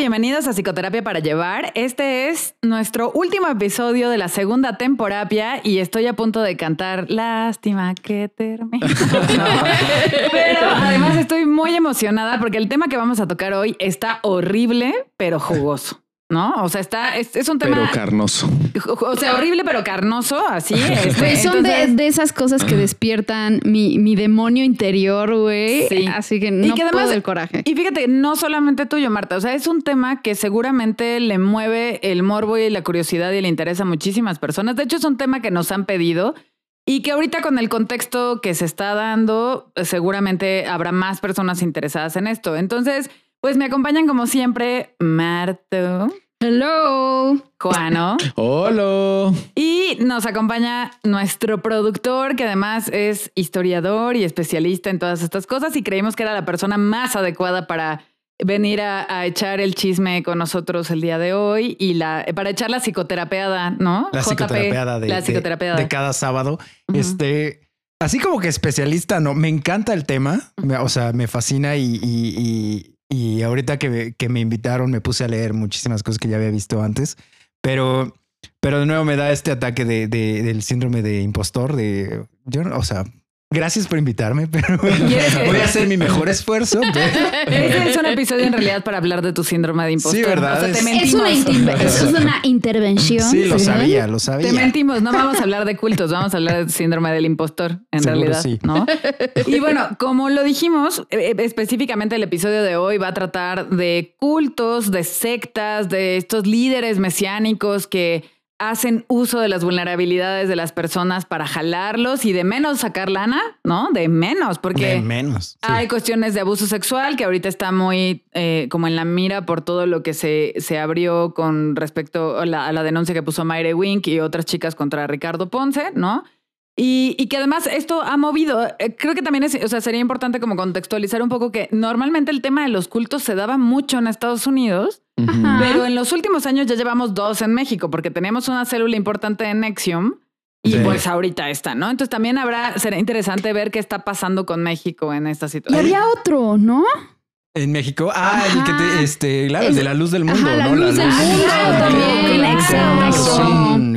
bienvenidos a Psicoterapia para Llevar. Este es nuestro último episodio de la segunda temporada y estoy a punto de cantar Lástima que termine. pero además estoy muy emocionada porque el tema que vamos a tocar hoy está horrible, pero jugoso. ¿No? O sea, está, es, un tema. Pero carnoso. O sea, horrible, pero carnoso, así. Este, pues son de, esas cosas que despiertan mi, mi demonio interior, güey. Sí. Así que no y que además, el coraje. Y fíjate, no solamente tuyo, Marta. O sea, es un tema que seguramente le mueve el morbo y la curiosidad y le interesa a muchísimas personas. De hecho, es un tema que nos han pedido. Y que ahorita con el contexto que se está dando, seguramente habrá más personas interesadas en esto. Entonces, pues me acompañan como siempre Marto. Hello. Juano. Hola. Y nos acompaña nuestro productor, que además es historiador y especialista en todas estas cosas, y creímos que era la persona más adecuada para venir a, echar el chisme con nosotros el día de hoy y la para echar la psicoterapeada, ¿no? La psicoterapeada de, la de, cada sábado. Este, así como que especialista, no, me encanta el tema, o sea, me fascina y y ahorita que, que, me invitaron me puse a leer muchísimas cosas que ya había visto antes, pero, pero de nuevo me da este ataque de, de del síndrome de impostor, de, yo, o sea, Gracias por invitarme, pero voy a hacer mi mejor esfuerzo. Este es un episodio en realidad para hablar de tu síndrome de impostor. Sí, ¿verdad? es, una es, una intervención. Sí, lo sabía, lo sabía. Te mentimos, no vamos a hablar de cultos, vamos a hablar de síndrome del impostor, en realidad. Sí. ¿no? Y bueno, como lo dijimos, eh, específicamente el episodio de hoy va a tratar de cultos, de sectas, de estos líderes mesiánicos que hacen uso de las vulnerabilidades de las personas para jalarlos y de menos sacar lana, ¿no? De menos, porque de menos, hay cuestiones de abuso sexual que ahorita está muy eh, como en la mira por todo lo que se, se abrió con respecto a la, denuncia que puso Mayre Wink y otras chicas contra Ricardo Ponce, ¿no? Y, y, que además esto ha movido, eh, creo que también es, o sea, sería importante como contextualizar un poco que normalmente el tema de los cultos se daba mucho en Estados Unidos pero en los últimos años ya llevamos dos en México porque tenemos una célula importante en Nexium y pues ahorita está, ¿no? Entonces también habrá, será interesante ver qué está pasando con México en esta situación. Y había otro, ¿no? En México. Ah, el que te, este, claro, el de la luz del mundo, la ¿no? Luz la luz del mundo también.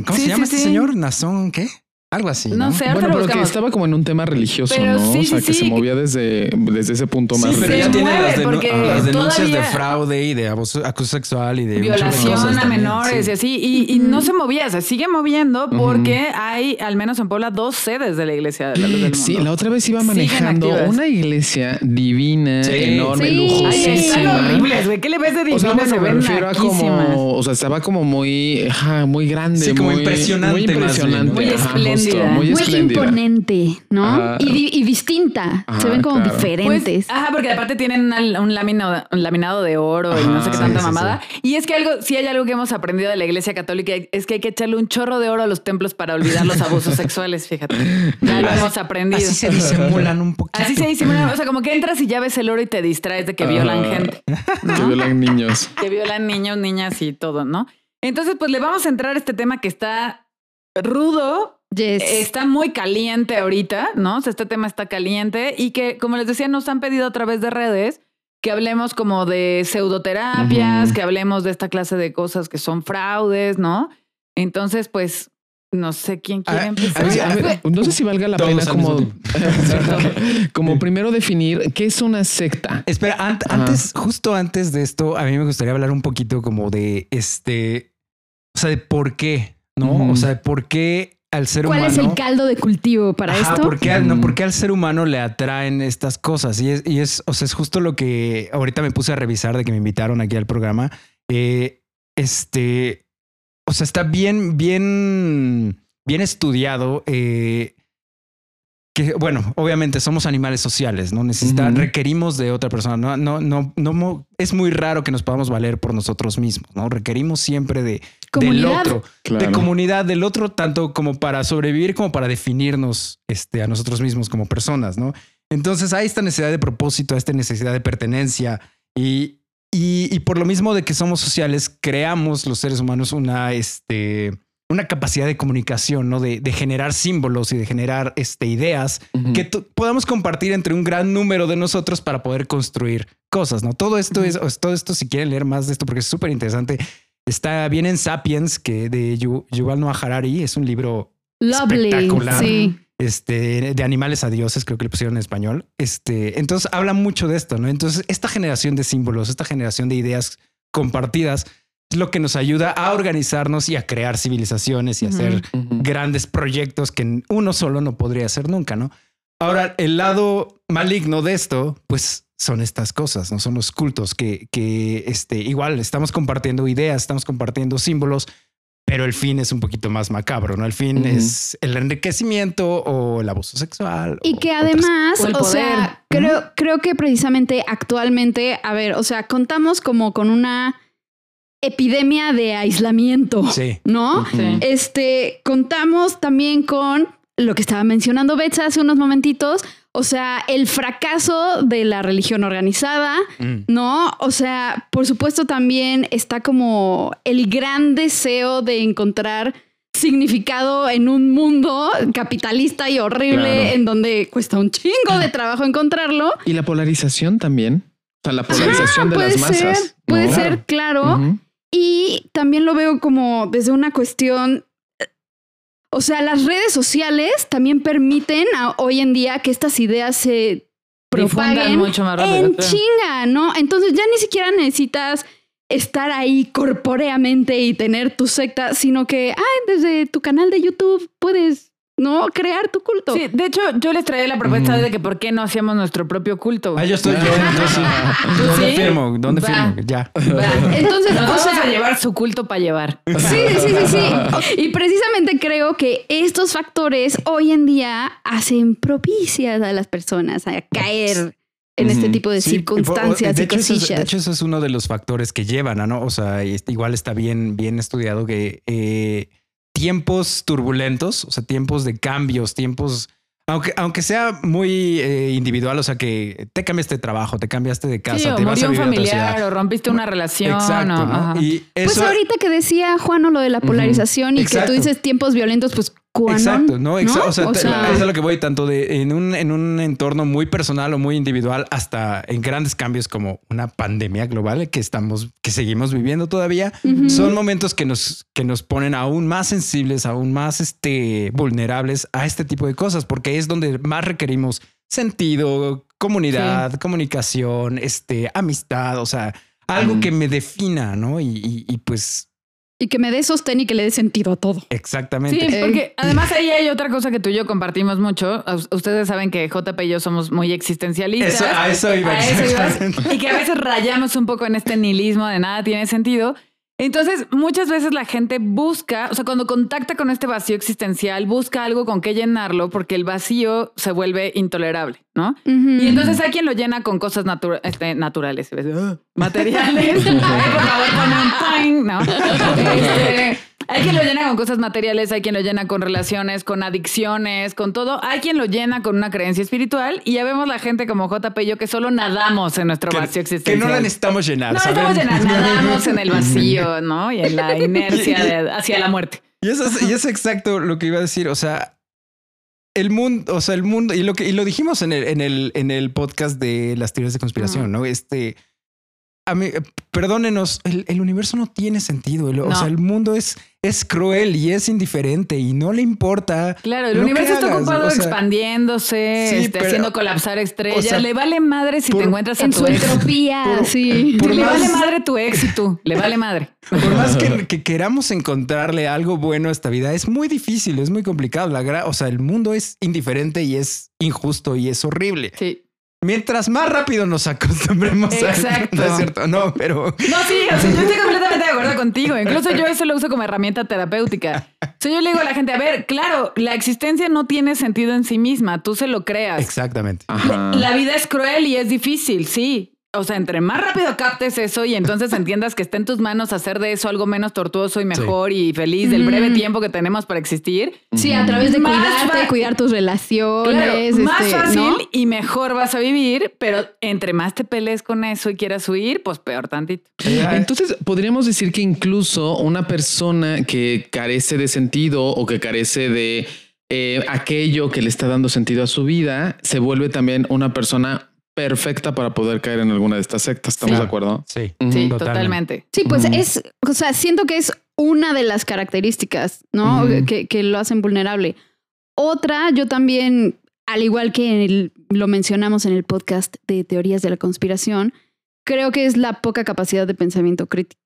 ¿Cómo se llama este señor? ¿Nazón qué? Algo así. No, sé, Bueno, pero que estaba como en un tema religioso, ¿no? o sea, que se movía desde, desde ese punto más pero ya tiene las, denuncias de fraude y de abuso, sexual y de violación a menores y así. Y, no se movía, se sigue moviendo porque hay, al menos en Puebla, dos sedes de la iglesia de la luz del mundo. Sí, la otra vez iba manejando una iglesia divina, enorme, lujosísima. horribles, güey. ¿Qué le ves de divina? O sea, se me refiero a como, o sea, estaba como muy, muy grande. Sí, como impresionante. Muy impresionante. Muy muy, imponente, ¿no? Y, distinta. Se ven como diferentes. Pues, ajá, porque aparte tienen un, laminado, laminado de oro y no sé qué tanta mamada. Y es que algo, si hay algo que hemos aprendido de la Iglesia Católica es que hay que echarle un chorro de oro a los templos para olvidar los abusos sexuales, fíjate. Ya lo hemos aprendido. Así se disimulan un poquito. Así se disimulan. O sea, como que entras y ya ves el oro y te distraes de que violan gente. Que violan niños. Que violan niños, niñas y todo, ¿no? Entonces, pues le vamos a entrar a este tema que está rudo, Está muy caliente ahorita, ¿no? este tema está caliente y que, como les decía, nos han pedido a través de redes que hablemos como de pseudoterapias, que hablemos de esta clase de cosas que son fraudes, ¿no? Entonces, pues, no sé quién quiere ah, empezar. no sé si valga la pena como, como primero definir qué es una secta. Espera, antes, justo antes de esto, a mí me gustaría hablar un poquito como de este, o sea, de por qué, ¿no? O sea, de por qué ser ¿Cuál humano. es el caldo de cultivo para esto? ¿por qué, no, porque al ser humano le atraen estas cosas? Y es, y es, o sea, es justo lo que ahorita me puse a revisar de que me invitaron aquí al programa. Eh, este, o sea, está bien, bien, bien estudiado. Eh, que bueno, obviamente somos animales sociales, ¿no? Necesitan, requerimos de otra persona. No, no, no, no, es muy raro que nos podamos valer por nosotros mismos, ¿no? Requerimos siempre de del otro, de comunidad del otro, tanto como para sobrevivir como para definirnos este, a nosotros mismos como personas, ¿no? Entonces hay esta necesidad de propósito, esta necesidad de pertenencia y, y, y por lo mismo de que somos sociales, creamos los seres humanos una, este, una capacidad de comunicación, ¿no? De, generar símbolos y de generar este, ideas que podamos compartir entre un gran número de nosotros para poder construir cosas, ¿no? Todo esto es, todo esto, si quieren leer más de esto, porque es súper interesante, está bien en Sapiens, que de Yuval Noah Harari, es un libro espectacular. Este, de animales a dioses, creo que le pusieron en español. Este, entonces habla mucho de esto, ¿no? Entonces, esta generación de símbolos, esta generación de ideas compartidas, es lo que nos ayuda a organizarnos y a crear civilizaciones y hacer grandes proyectos que uno solo no podría hacer nunca, ¿no? Ahora, el lado maligno de esto, pues son estas cosas, no son los cultos que, que este, igual estamos compartiendo ideas, estamos compartiendo símbolos, pero el fin es un poquito más macabro, ¿no? El fin es el enriquecimiento o el abuso sexual. Y que además, o, sea, creo, creo que precisamente actualmente, a ver, o sea, contamos como con una epidemia de aislamiento, sí. ¿no? Este, contamos también con lo que estaba mencionando Betsa hace unos momentitos, o sea, el fracaso de la religión organizada, mm. ¿no? O sea, por supuesto también está como el gran deseo de encontrar significado en un mundo capitalista y horrible en donde cuesta un chingo de trabajo encontrarlo. Y la polarización también. O sea, la polarización de las masas. puede ser, claro. Y también lo veo como desde una cuestión o sea, las redes sociales también permiten hoy en día que estas ideas se propaguen mucho más rápido, en chinga, ¿no? Entonces ya ni siquiera necesitas estar ahí corpóreamente y tener tu secta, sino que, ay, desde tu canal de YouTube puedes ¿no? Crear tu culto. Sí, de hecho, yo les traía la propuesta de que por qué no hacíamos nuestro propio culto. Ah, yo estoy yo, entonces, ¿Dónde firmo? ¿Dónde firmo? Ya. Entonces, vamos a llevar su culto para llevar. Sí, sí, sí, sí. Y precisamente creo que estos factores hoy en día hacen propicias a las personas a caer en este tipo de circunstancias de y cosillas. de hecho, eso es uno de los factores que llevan, ¿no? O sea, igual está bien, bien estudiado que eh, tiempos turbulentos, o sea, tiempos de cambios, tiempos aunque, aunque sea muy eh, individual, o sea que te cambiaste de trabajo, te cambiaste de casa, o te vas a un familiar o rompiste una relación. Exacto, Y Pues ahorita que decía Juan lo de la polarización y que tú dices tiempos violentos, pues Exacto, ¿no? O sea, es a lo que voy tanto de en un, en un entorno muy personal o muy individual hasta en grandes cambios como una pandemia global que estamos, que seguimos viviendo todavía. Son momentos que nos, que nos ponen aún más sensibles, aún más este, vulnerables a este tipo de cosas, porque es donde más requerimos sentido, comunidad, comunicación, este, amistad, o sea, algo que me defina, ¿no? y pues y que me dé sostén y que le dé sentido a todo. Exactamente. Sí, porque además ahí hay otra cosa que tú y yo compartimos mucho. Ustedes saben que JP y yo somos muy existencialistas. Eso, a eso iba. A eso y que a veces rayamos un poco en este nihilismo de nada tiene sentido. Entonces, muchas veces la gente busca, o sea, cuando contacta con este vacío existencial, busca algo con que llenarlo porque el vacío se vuelve intolerable, ¿no? Y entonces hay quien lo llena con cosas este, naturales, materiales. por favor, un ¿no? Este, hay quien lo llena con cosas materiales, hay quien lo llena con relaciones, con adicciones, con todo. Hay quien lo llena con una creencia espiritual y ya vemos la gente como JP y yo que solo nadamos en nuestro vacío existencial. Que no la necesitamos llenar. No estamos llenando, nadamos en el vacío, ¿no? Y en la inercia hacia la muerte. Y eso, es, y es exacto lo que iba a decir. O sea, el mundo, o sea, el mundo, y lo que y lo dijimos en el, en el, en el podcast de las teorías de conspiración, ¿no? Este a mí, perdónenos, el, universo no tiene sentido. O sea, el mundo es, es cruel y es indiferente y no le importa. Claro, el universo está ocupado expandiéndose, este, haciendo colapsar estrellas. le vale madre si te encuentras en su entropía. sí. le vale madre tu éxito. Le vale madre. Por más que, que, queramos encontrarle algo bueno a esta vida, es muy difícil, es muy complicado. La, o sea, el mundo es indiferente y es injusto y es horrible. Sí. Mientras más rápido nos acostumbremos Exacto. a... No es cierto, no, pero... No, sí, yo estoy completamente de acuerdo contigo. Incluso yo eso lo uso como herramienta terapéutica. O yo le digo a la gente, a ver, claro, la existencia no tiene sentido en sí misma, tú se lo creas. Exactamente. La vida es cruel y es difícil, sí. O sea, entre más rápido captes eso y entonces entiendas que está en tus manos hacer de eso algo menos tortuoso y mejor y feliz del breve tiempo que tenemos para existir. Sí, a través de cuidarte, cuidar tus relaciones. más este, fácil y mejor vas a vivir, pero entre más te pelees con eso y quieras huir, pues peor tantito. Entonces, podríamos decir que incluso una persona que carece de sentido o que carece de eh, aquello que le está dando sentido a su vida, se vuelve también una persona perfecta para poder caer en alguna de estas sectas. ¿Estamos de acuerdo? Sí, sí totalmente. Sí, pues es, o sea, siento que es una de las características, ¿no? que, que, lo hacen vulnerable. Otra, yo también, al igual que lo mencionamos en el podcast de teorías de la conspiración, creo que es la poca capacidad de pensamiento crítico.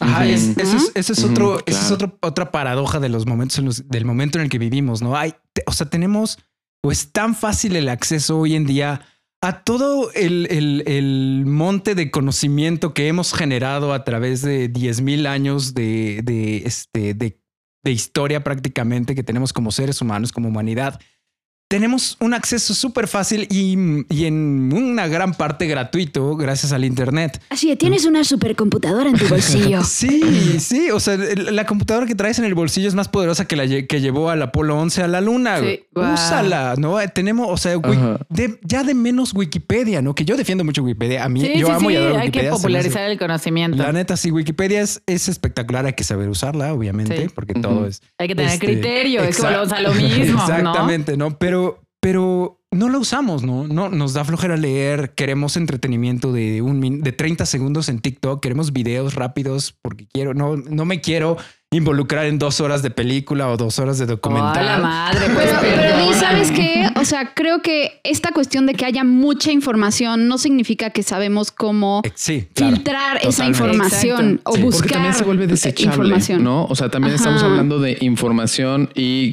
Ajá, es, eso es, eso es otro, es otro, otra paradoja de los momentos del momento en el que vivimos, ¿no? Hay, o sea, tenemos, o es tan fácil el acceso hoy en día a todo el, el, monte de conocimiento que hemos generado a través de 10.000 años de, de, este, de, de historia prácticamente que tenemos como seres humanos, como humanidad tenemos un acceso súper fácil y, en una gran parte gratuito gracias al Internet. Así que tienes una supercomputadora en tu bolsillo. sí, sí. O sea, la computadora que traes en el bolsillo es más poderosa que la que llevó al Apolo 11 a la Luna. Sí. Úsala, ¿no? Tenemos, o sea, ya de menos Wikipedia, ¿no? Que yo defiendo mucho Wikipedia. A mí, yo amo y adoro Hay que popularizar el conocimiento. La neta, sí, Wikipedia es, espectacular. Hay que saber usarla, obviamente, porque todo es. Hay que tener este, criterio. Es como lo mismo. Exactamente, ¿no? Pero pero, no lo usamos, ¿no? No nos da flojera leer, queremos entretenimiento de un de 30 segundos en TikTok, queremos videos rápidos porque quiero, no, no me quiero involucrar en dos horas de película o dos horas de documental. la madre, pues, pero, ¿sabes qué? O sea, creo que esta cuestión de que haya mucha información no significa que sabemos cómo filtrar esa información o buscar porque también se vuelve desechable, información. ¿no? O sea, también estamos hablando de información y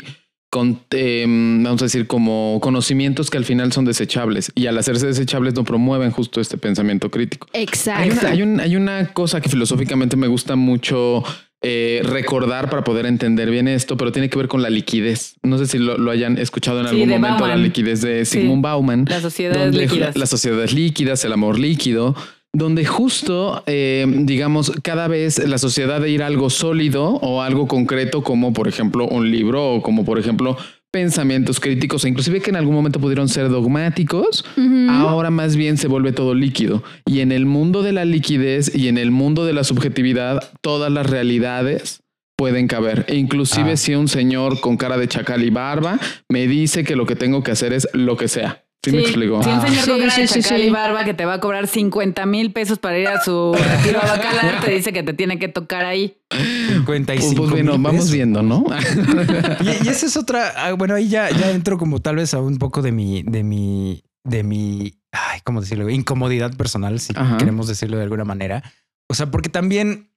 con, em, vamos a decir, como conocimientos que al final son desechables y al hacerse desechables no promueven justo este pensamiento crítico. Exacto. Hay una, hay una cosa que filosóficamente me gusta mucho eh, recordar para poder entender bien esto, pero tiene que ver con la liquidez. No sé si lo, hayan escuchado en algún momento, la liquidez de Sigmund Bauman. Las sociedades líquidas. Las sociedades líquidas, el amor líquido donde justo, eh, digamos, cada vez la sociedad de ir a algo sólido o algo concreto, como por ejemplo un libro o como por ejemplo pensamientos críticos, e inclusive que en algún momento pudieron ser dogmáticos, ahora más bien se vuelve todo líquido. Y en el mundo de la liquidez y en el mundo de la subjetividad, todas las realidades pueden caber. E inclusive ah. si un señor con cara de chacal y barba me dice que lo que tengo que hacer es lo que sea. Sí, me explico. Si un señor sí, con y barba que te va a cobrar 50 mil pesos para ir a su retiro a Bacalar, te dice que te tiene que tocar ahí. 55 pues, bueno, vamos viendo, ¿no? y, esa es otra. Ah, bueno, ahí ya, ya entro como tal vez a un poco de mi, de mi, de mi, ay, ¿cómo decirlo? Incomodidad personal, si queremos decirlo de alguna manera. O sea, porque también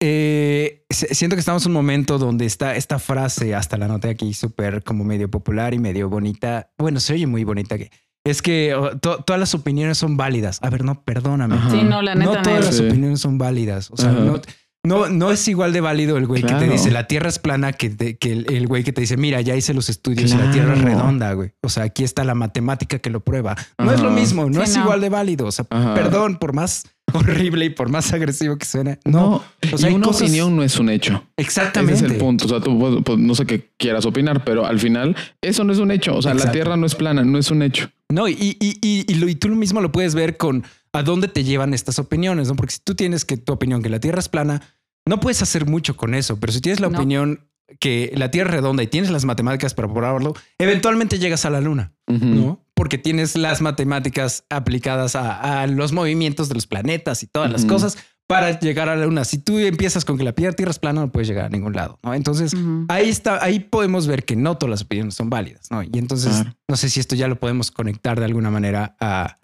eh, siento que estamos en un momento donde está esta frase, hasta la noté aquí, súper como medio popular y medio bonita. Bueno, se oye muy bonita que es que todas las opiniones son válidas. A ver, no, perdóname. Sí, no, la neta. No todas las opiniones son válidas. O sea, no, no, no es igual de válido el güey que te dice la tierra es plana que, que el, güey que te dice, mira, ya hice los estudios y la tierra es redonda, güey. O sea, aquí está la matemática que lo prueba. No es lo mismo, no es igual de válido. O sea, perdón, por más horrible y por más agresivo que suene. No, o sea, una opinión no es un hecho. Exactamente. Ese es el punto. O sea, tú pues, no sé qué quieras opinar, pero al final eso no es un hecho. O sea, la tierra no es plana, no es un hecho. No, y, y, y, y, tú lo mismo lo puedes ver con a dónde te llevan estas opiniones, ¿no? Porque si tú tienes que tu opinión que la tierra es plana, no puedes hacer mucho con eso, pero si tienes la opinión que la Tierra es redonda y tienes las matemáticas para probarlo, eventualmente llegas a la Luna, ¿no? Porque tienes las matemáticas aplicadas a, los movimientos de los planetas y todas las cosas para llegar a la Luna. Si tú empiezas con que la Tierra es plana, no puedes llegar a ningún lado, ¿no? Entonces, ahí está, ahí podemos ver que no todas las opiniones son válidas, ¿no? Y entonces, no sé si esto ya lo podemos conectar de alguna manera a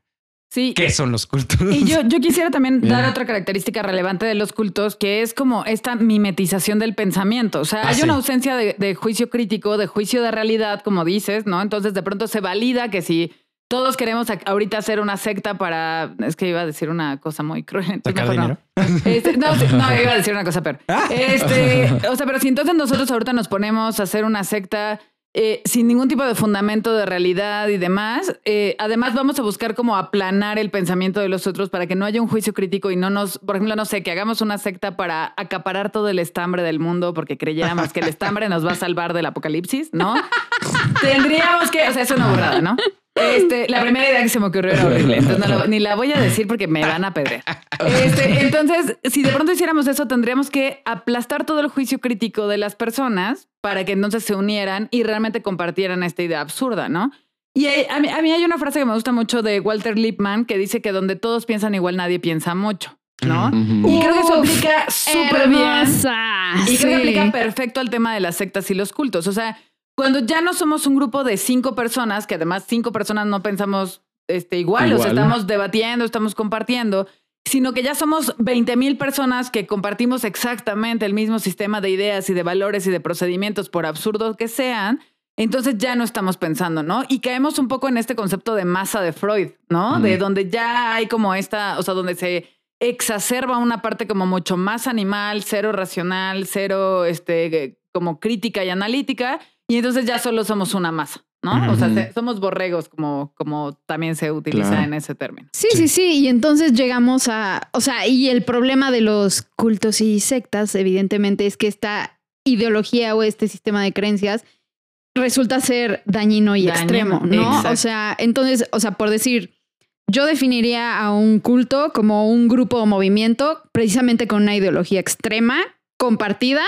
Sí. ¿Qué son los cultos? Y yo, yo quisiera también dar otra característica relevante de los cultos, que es como esta mimetización del pensamiento. O sea, ah, hay una ausencia de, juicio crítico, de juicio de realidad, como dices, ¿no? Entonces de pronto se valida que si todos queremos ahorita hacer una secta para. Es que iba a decir una cosa muy cruel. No. Este, no, no, iba a decir una cosa peor. Este, o sea, pero si entonces nosotros ahorita nos ponemos a hacer una secta eh, sin ningún tipo de fundamento de realidad y demás. Eh, además, vamos a buscar como aplanar el pensamiento de los otros para que no haya un juicio crítico y no nos, por ejemplo, no sé, que hagamos una secta para acaparar todo el estambre del mundo porque creyéramos que el estambre nos va a salvar del apocalipsis, ¿no? Tendríamos que, o sea, es una burrada, ¿no? Este, la primera idea que se me ocurrió era horrible, entonces ni la voy a decir porque me van a pedrear. Este, entonces, si de pronto hiciéramos eso, tendríamos que aplastar todo el juicio crítico de las personas para que entonces se unieran y realmente compartieran esta idea absurda, ¿no? Y a mí, hay una frase que me gusta mucho de Walter Lippmann que dice que donde todos piensan igual, nadie piensa mucho. ¿no? Y creo que eso aplica súper bien. Y creo que aplica perfecto al tema de las sectas y los cultos. O sea, cuando ya no somos un grupo de cinco personas, que además cinco personas no pensamos este, igual, o sea, estamos debatiendo, estamos compartiendo, sino que ya somos 20 mil personas que compartimos exactamente el mismo sistema de ideas y de valores y de procedimientos, por absurdos que sean, entonces ya no estamos pensando, ¿no? Y caemos un poco en este concepto de masa de Freud, ¿no? De donde ya hay como esta, o sea, donde se exacerba una parte como mucho más animal, cero racional, cero, este, como crítica y analítica, y entonces ya solo somos una masa, ¿no? O sea, somos borregos, como, como también se utiliza en ese término. Sí, sí, sí, y entonces llegamos a, o sea, y el problema de los cultos y sectas, evidentemente, es que esta ideología o este sistema de creencias resulta ser dañino y extremo, ¿no? O sea, entonces, o sea, por decir, yo definiría a un culto como un grupo o movimiento precisamente con una ideología extrema, compartida,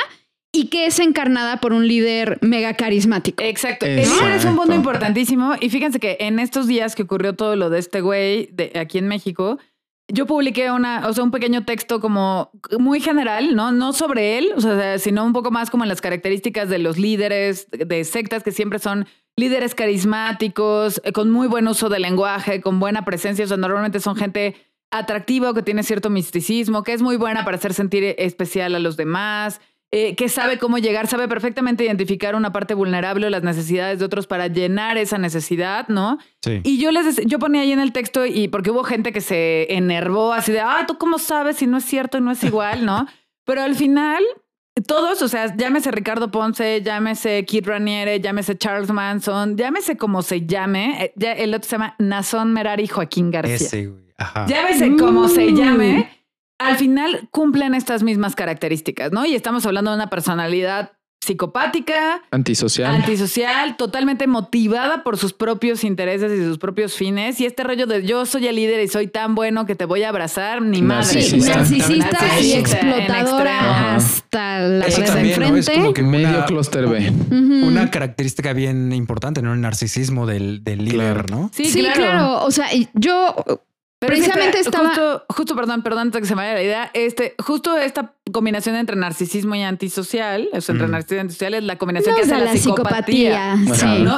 y que es encarnada por un líder mega carismático. Exacto. El líder es un punto importantísimo. Y fíjense que en estos días que ocurrió todo lo de este güey de aquí en México, yo publiqué una, o sea, un pequeño texto como muy general, ¿no? No sobre él, o sea, sino un poco más como en las características de los líderes de sectas que siempre son líderes carismáticos, eh, con muy buen uso del lenguaje, con buena presencia, o sea, normalmente son gente atractiva o que tiene cierto misticismo, que es muy buena para hacer sentir especial a los demás, eh, que sabe cómo llegar, sabe perfectamente identificar una parte vulnerable o las necesidades de otros para llenar esa necesidad, ¿no? Sí. Y yo les yo ponía ahí en el texto y porque hubo gente que se enervó así de, ah, ¿tú cómo sabes si no es cierto y no es igual, no? Pero al final todos, o sea, llámese Ricardo Ponce, llámese Kid Raniere, llámese Charles Manson, llámese como se llame, eh, ya el otro se llama Nazón Merari Joaquín García. Ese, güey. Ajá. Llámese como se mm. llame al final cumplen estas mismas características, ¿no? Y estamos hablando de una personalidad psicopática, antisocial, antisocial, totalmente motivada por sus propios intereses y sus propios fines. Y este rollo de yo soy el líder y soy tan bueno que te voy a abrazar, ni madre. narcisista, y explotadora hasta la Eso de enfrente. ¿no? Es medio clúster B. Una característica bien importante, ¿no? El narcisismo del, líder, ¿no? Sí, claro. O sea, yo Precisamente estaba. Justo, perdón, perdón, antes que se me vaya la idea. Este, justo esta combinación entre narcisismo y antisocial, o entre narcisismo y antisocial, es la combinación que hace la, psicopatía.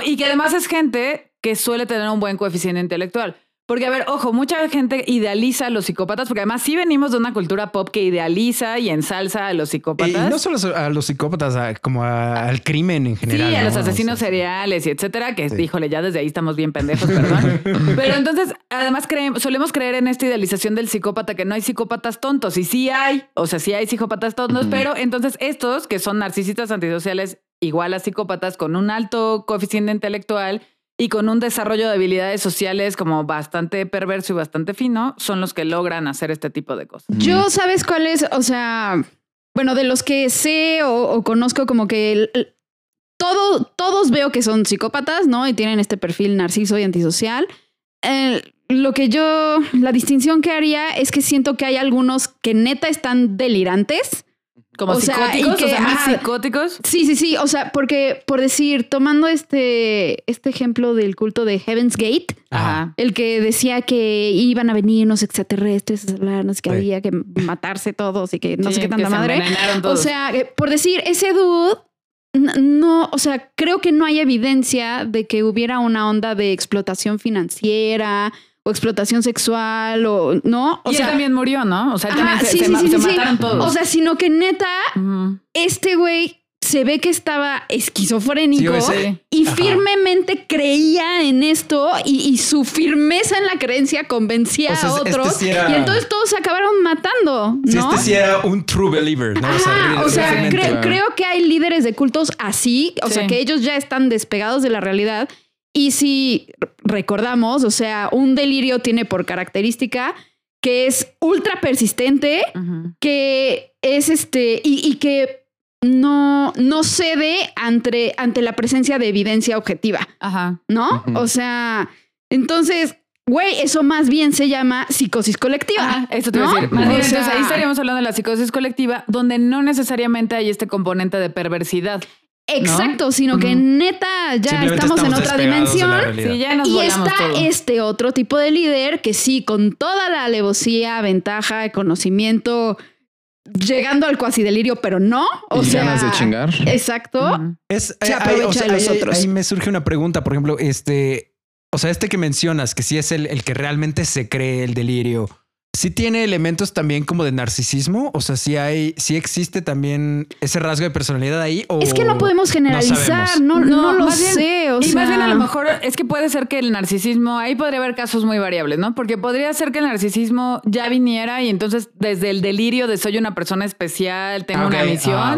Y que además es gente que suele tener un buen coeficiente intelectual. Porque, a ver, ojo, mucha gente idealiza a los psicópatas, porque además sí venimos de una cultura pop que idealiza y ensalza a los psicópatas. Y no solo a los psicópatas, como al crimen en general. Sí, a los asesinos seriales y etcétera, que, híjole, ya desde ahí estamos bien pendejos, perdón. Pero entonces, además, creemos, solemos creer en esta idealización del psicópata, que no hay psicópatas tontos. Y sí hay, o sea, sí hay psicópatas tontos, pero entonces estos, que son narcisistas antisociales igual a psicópatas, con un alto coeficiente intelectual, y con un desarrollo de habilidades sociales como bastante perverso y bastante fino, son los que logran hacer este tipo de cosas. Yo, ¿sabes cuál es? O sea, bueno, de los que sé o, conozco como que todo, todos veo que son psicópatas, ¿no? Y tienen este perfil narciso y antisocial. lo que yo, la distinción que haría es que siento que hay algunos que neta están delirantes como psicóticos, o sea, psicóticos. Sí, sí, sí. O sea, porque por decir, tomando este, este ejemplo del culto de Heaven's Gate, el que decía que iban a venir unos extraterrestres a hablarnos que había que matarse todos y que no sé qué tanta madre. O sea, eh, por decir, ese dude no, o sea, creo que no hay evidencia de que hubiera una onda de explotación financiera o explotación sexual o no. O y sea, él también murió, ¿no? O sea, también se, mataron todos. O sea, sino que neta, este güey se ve que estaba esquizofrénico y firmemente creía en esto y, su firmeza en la creencia convencía a este otros y entonces todos se acabaron matando, ¿no? este sí era un true believer, ¿no? o sea, creo que hay líderes de cultos así, o sea, que ellos ya están despegados de la realidad y si recordamos, o sea, un delirio tiene por característica que es ultra persistente, que es este, y, que no, no cede ante, ante la presencia de evidencia objetiva. Ajá. ¿No? O sea, entonces, güey, eso más bien se llama psicosis colectiva. eso te voy a decir. Más bien, entonces ahí estaríamos hablando de la psicosis colectiva, donde no necesariamente hay este componente de perversidad. Exacto, sino que neta ya estamos, en otra dimensión. y está este otro tipo de líder que sí, con toda la alevosía, ventaja, conocimiento, llegando al cuasi delirio, pero no. O sea, ganas de chingar. Exacto. es, se aprovecha de los otros. Ahí me surge una pregunta, por ejemplo, este, o sea, este que mencionas, que sí es el, el que realmente se cree el delirio sí tiene elementos también como de narcisismo. O sea, sí hay, sí existe también ese rasgo de personalidad ahí. O es que no podemos generalizar, no, no, lo sé. y más bien a lo mejor es que puede ser que el narcisismo, ahí podría haber casos muy variables, ¿no? Porque podría ser que el narcisismo ya viniera y entonces desde el delirio de soy una persona especial, tengo una misión, ah,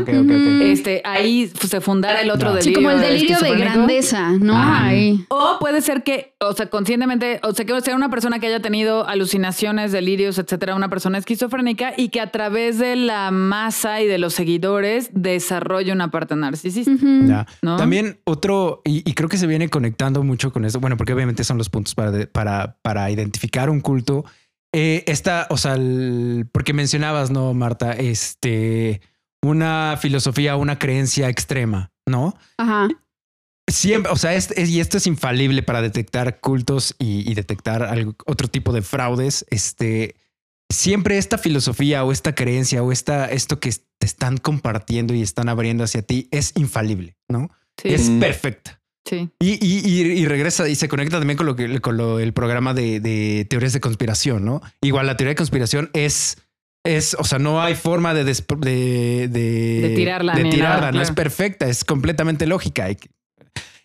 este, ahí se fundara el otro delirio. Sí, como el delirio de grandeza, ¿no? O puede ser que, o sea, conscientemente, o sea, que sea una persona que haya tenido alucinaciones, etcétera, una persona esquizofrénica y que a través de la masa y de los seguidores desarrolla una parte narcisista. También otro, y, creo que se viene conectando mucho con eso, bueno, porque obviamente son los puntos para, para, para identificar un culto. Eh, esta, o sea, porque mencionabas, ¿no, Marta? Este, una filosofía, una creencia extrema, ¿no? Ajá. Siempre, o sea, y esto es infalible para detectar cultos y, detectar algo, otro tipo de fraudes. Este, siempre esta filosofía o esta creencia o esta, esto que te están compartiendo y están abriendo hacia ti es infalible, ¿no? Es perfecta. Sí. Y, y, regresa y se conecta también con lo que con lo, el programa de, teorías de conspiración, ¿no? Igual la teoría de conspiración es es, o sea, no hay forma de, de, de, tirarla. De tirarla, no es perfecta, es completamente lógica.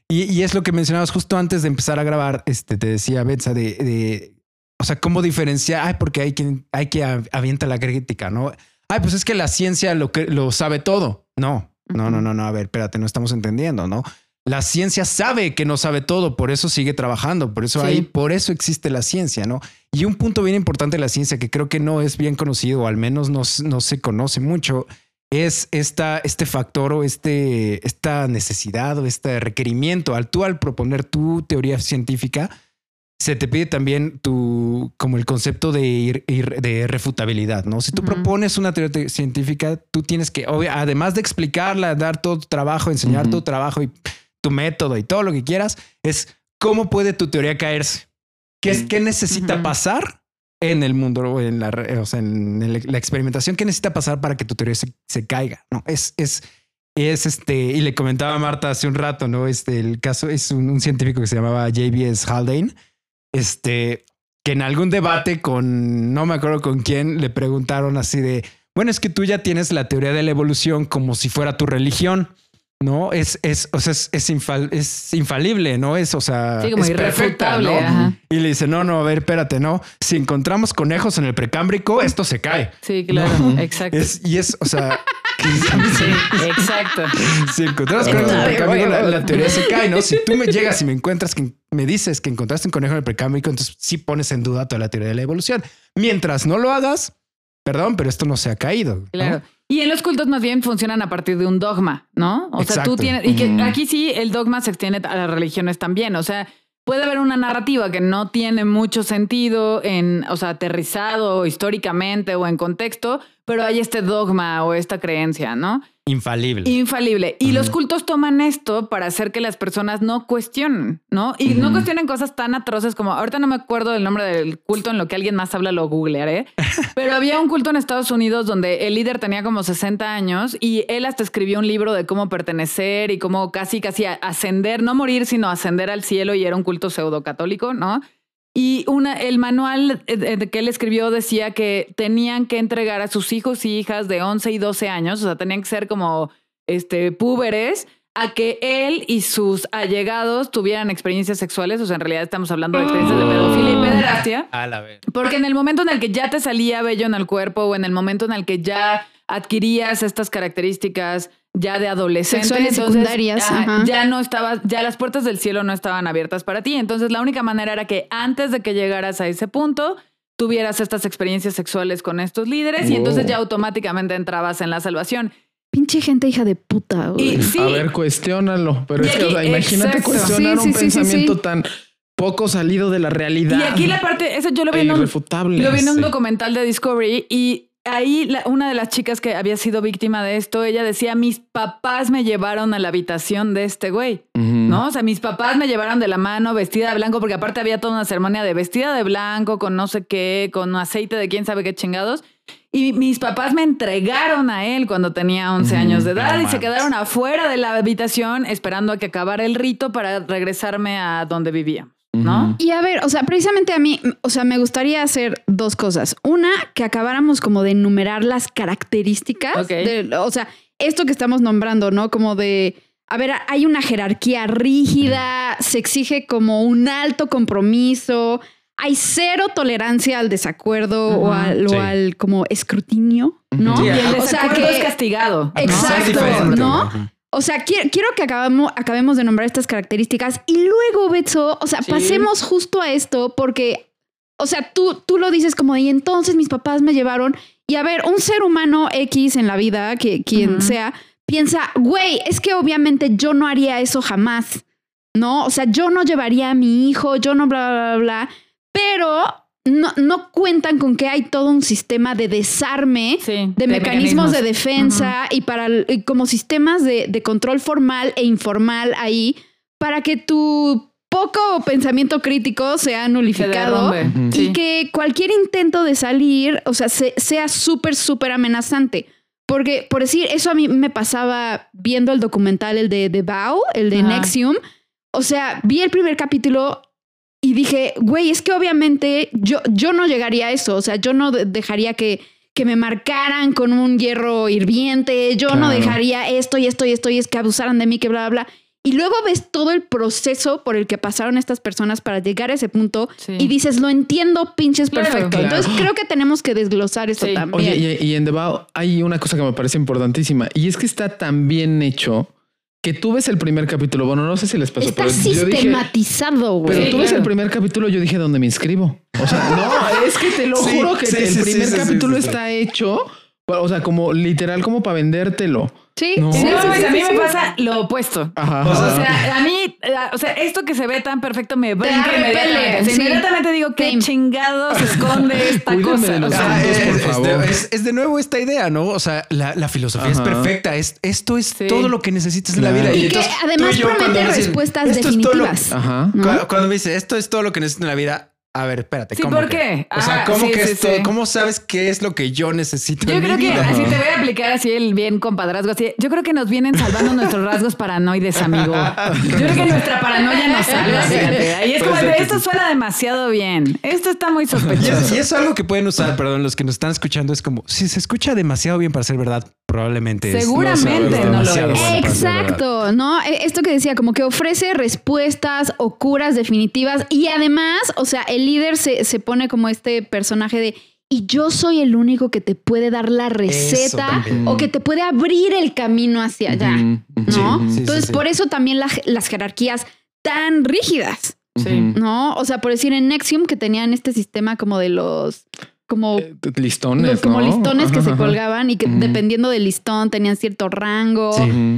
Y, es lo que mencionabas justo antes de empezar a grabar. Este te decía Betsa de, o sea, cómo diferenciar. Ay, porque hay quien hay que avienta la crítica, no? Ay, pues es que la ciencia lo que lo sabe todo. No, no, no, no, no. A ver, espérate, no estamos entendiendo, no? La ciencia sabe que no sabe todo, por eso sigue trabajando, por eso hay, por eso existe la ciencia, ¿no? Y un punto bien importante de la ciencia que creo que no es bien conocido, o al menos no, no se conoce mucho, es esta, este factor o este, esta necesidad o este requerimiento. Al tú al proponer tu teoría científica, se te pide también tu, como el concepto de, ir, de refutabilidad, ¿no? Si tú propones una teoría científica, tú tienes que, además de explicarla, dar todo tu trabajo, enseñar tu trabajo y tu método y todo lo que quieras, es cómo puede tu teoría caerse. ¿Qué, es, qué necesita pasar en el mundo, en la, o sea, en la experimentación que necesita pasar para que tu teoría se, caiga. No es, es, es este. Y le comentaba a Marta hace un rato, no? Este, el caso es un, científico que se llamaba JBS Haldane, este, que en algún debate con no me acuerdo con quién le preguntaron así de bueno, es que tú ya tienes la teoría de la evolución como si fuera tu religión. ¿No? Es, es, o sea, es, es, infalible, ¿no? Es, o sea, es perfecta, ¿no? Y le dice, no, no, a ver, espérate, no. Si encontramos conejos en el precámbrico, esto se cae. Sí, claro, exacto. y es, o sea... sí, exacto. Si encontramos conejos en el precámbrico, la, teoría se cae, ¿no? Si tú me llegas y me encuentras que me dices que encontraste un conejo en el precámbrico, entonces sí pones en duda toda la teoría de la evolución. Mientras no lo hagas, perdón, pero esto no se ha caído. Claro. Y en los cultos más bien funcionan a partir de un dogma, ¿no? O sea, tú tienes, y que aquí sí el dogma se extiende a las religiones también, o sea, puede haber una narrativa que no tiene mucho sentido en, o sea, aterrizado históricamente o en contexto, pero hay este dogma o esta creencia, ¿no? Infalible. Infalible. Y los cultos toman esto para hacer que las personas no cuestionen, ¿no? Y no cuestionen cosas tan atroces como, ahorita no me acuerdo del nombre del culto en lo que alguien más habla, lo googlearé, pero había un culto en Estados Unidos donde el líder tenía como 60 años y él hasta escribió un libro de cómo pertenecer y cómo casi, casi ascender, no morir, sino ascender al cielo y era un culto pseudo católico, ¿no? Y una, el manual eh, que él escribió decía que tenían que entregar a sus hijos y hijas de 11 y 12 años, o sea, tenían que ser como este, púberes a que él y sus allegados tuvieran experiencias sexuales, o sea, en realidad estamos hablando de experiencias de pedofilia y pederastia. A la vez. Porque en el momento en el que ya te salía vello en el cuerpo o en el momento en el que ya adquirías estas características ya de adolescente, Sexuales secundarias, ya no estaba, ya las puertas del cielo no estaban abiertas para ti. Entonces la única manera era que antes de que llegaras a ese punto, tuvieras estas experiencias sexuales con estos líderes y entonces ya automáticamente entrabas en la salvación. Pinche gente hija de puta. Güey. A ver, cuestiónalo. Pero es que imagínate cuestionar un pensamiento tan poco salido de la realidad. Y aquí la parte, eso yo lo vi en un, lo vi en un documental de Discovery y ahí una de las chicas que había sido víctima de esto, ella decía, mis papás me llevaron a la habitación de este güey, ¿no? O sea, mis papás me llevaron de la mano vestida de blanco, porque aparte había toda una ceremonia de vestida de blanco, con no sé qué, con aceite de quién sabe qué chingados. Y mis papás me entregaron a él cuando tenía 11 años de edad y se quedaron afuera de la habitación esperando a que acabara el rito para regresarme a donde vivía. ¿No? Y a ver, o sea, precisamente a mí, o sea, me gustaría hacer dos cosas. Una, que acabáramos como de enumerar las características, o sea, esto que estamos nombrando, ¿no? Como de, a ver, hay una jerarquía rígida, se exige como un alto compromiso, hay cero tolerancia al desacuerdo o, al, como escrutinio, ¿no? Y el o sea, que es castigado. Exacto, ¿no? O sea, quiero, que acabamos, acabemos de nombrar estas características y luego, Betso, o sea, pasemos justo a esto porque, o sea, tú, tú lo dices como, y entonces mis papás me llevaron. Y a ver, un ser humano X en la vida, que quien sea, piensa, güey, es que obviamente yo no haría eso jamás, ¿no? O sea, yo no llevaría a mi hijo, yo no bla, bla, bla, bla. Pero no, no, cuentan con que hay todo un sistema de desarme, de, mecanismos, de defensa y para como sistemas de, de, control formal e informal ahí para que tu poco pensamiento crítico sea nulificado y que cualquier intento de salir, o sea, sea súper, súper amenazante. Porque, por decir, eso a mí me pasaba viendo el documental, el de The Vow, el de Nexium. O sea, vi el primer capítulo y dije, güey, es que obviamente yo, yo no llegaría a eso, o sea, yo no dejaría que, que me marcaran con un hierro hirviente, yo no dejaría esto y esto y esto y es que abusaran de mí, que bla, bla, bla. Y luego ves todo el proceso por el que pasaron estas personas para llegar a ese punto y dices, lo entiendo, pinches perfecto. Entonces creo que tenemos que desglosar eso también. Oye, y, y en The Bow hay una cosa que me parece importantísima y es que está tan bien hecho que tú ves el primer capítulo. Bueno, no sé si les pasó, Está sistematizado, güey. Pero tú ves el primer capítulo, yo dije, ¿dónde me inscribo? O sea, no, es que te lo juro que el primer capítulo está hecho, o sea, como literal, como para vendértelo. Sí, no. sí, a mí me pasa lo opuesto. Ajá, o sea, a mí, o sea, esto que se ve tan perfecto me brinca inmediatamente. Sí. Inmediatamente digo, ¿qué chingados esconde esta cosa? O sea, es, es, de nuevo esta idea, ¿no? O sea, la, la filosofía es perfecta. Es, esto es todo lo que necesitas en la vida. Y, que además promete respuestas definitivas. Ajá. Cuando, me dice, esto es todo lo que necesito en la vida, a ver, espérate. Sí, ¿por qué? O sea, ¿cómo que esto, cómo sabes qué es lo que yo necesito? Yo creo que así te voy a aplicar así el bien compadrazgo. Así, yo creo que nos vienen salvando nuestros rasgos paranoides, amigo. Yo creo que nuestra paranoia nos salva, fíjate. Ahí es como esto suena demasiado bien. Esto está muy sospechoso. Y es, algo que pueden usar, perdón, los que nos están escuchando, es como si se escucha demasiado bien para ser verdad, probablemente Seguramente no, lo es. Exacto, ¿no? E, esto que decía, como que ofrece respuestas o curas definitivas y además, o sea, el líder se, se pone como este personaje de y yo soy el único que te puede dar la receta o que te puede abrir el camino hacia allá, ¿no? Entonces, por eso también las jerarquías tan rígidas, ¿no? O sea, por decir en Nexium que tenían este sistema como de los como eh, listones, como listones que se colgaban y que dependiendo del listón tenían cierto rango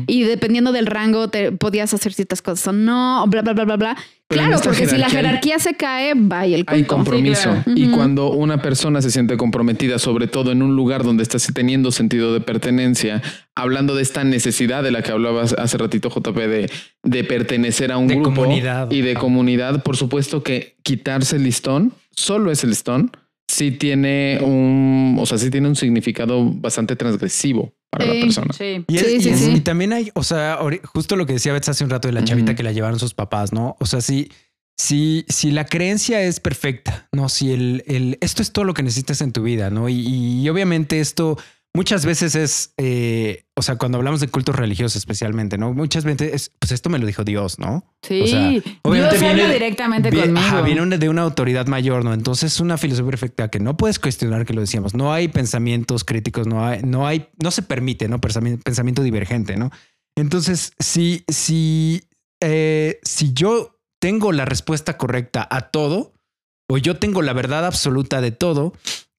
y dependiendo del rango te podías hacer ciertas cosas o no, bla bla bla bla bla. claro, porque si la jerarquía se cae, va el Hay compromiso. Y cuando una persona se siente comprometida, sobre todo en un lugar donde estás teniendo sentido de pertenencia, hablando de esta necesidad de la que hablabas hace ratito, JP, de, de pertenecer a un grupo comunidad. y de comunidad, por supuesto que quitarse el listón, solo es el listón, sí tiene un, o sea, sí tiene un significado bastante transgresivo para la persona. Sí. Y, también hay, o sea, justo lo que decía Bets hace un rato de la chavita que la llevaron sus papás, ¿no? O sea, sí. Si, si la creencia es perfecta, ¿no? Si el, el, esto es todo lo que necesitas en tu vida, ¿no? Y, y obviamente esto muchas veces es, eh, o sea, cuando hablamos de cultos religiosos especialmente, ¿no? Muchas veces, es, pues esto me lo dijo Dios, ¿no? Sí, obviamente Dios viene directamente conmigo. viene de una autoridad mayor, ¿no? Entonces es una filosofía perfecta que no puedes cuestionar, que lo decíamos. No hay pensamientos críticos, no hay, no hay, no se permite, ¿no? Pensamiento divergente, ¿no? Entonces, si, si, eh, si yo tengo la respuesta correcta a todo, o yo tengo la verdad absoluta de todo,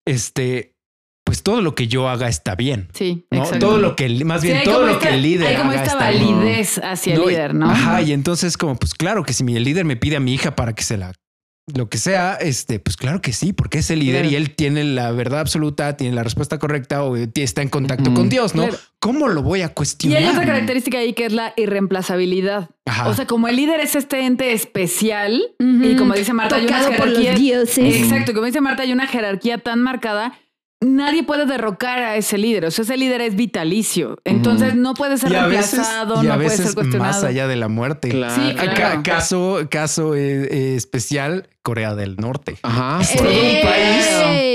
este, pues todo lo que yo haga está bien. Sí, ¿no? Todo lo que, más bien, todo lo que el líder hay como esta validez hacia el líder, ¿no? Ajá, y entonces como, pues claro que si mi líder me pide a mi hija para que se la lo que sea, este, pues claro que sí, porque es el líder y él tiene la verdad absoluta, tiene la respuesta correcta o está en contacto con Dios, ¿no? ¿Cómo lo voy a cuestionar? Y hay otra característica ahí que es la irreemplazabilidad. O sea, como el líder es este ente especial y como dice Marta, hay una jerarquía. Exacto, como dice Marta, hay una jerarquía tan marcada nadie puede derrocar a ese líder. O sea, ese líder es vitalicio. Entonces no puede ser reemplazado, no puede ser cuestionado. Más allá de la muerte. Claro. Sí, Caso, caso eh, eh, especial, Corea del Norte. Ajá. Por un país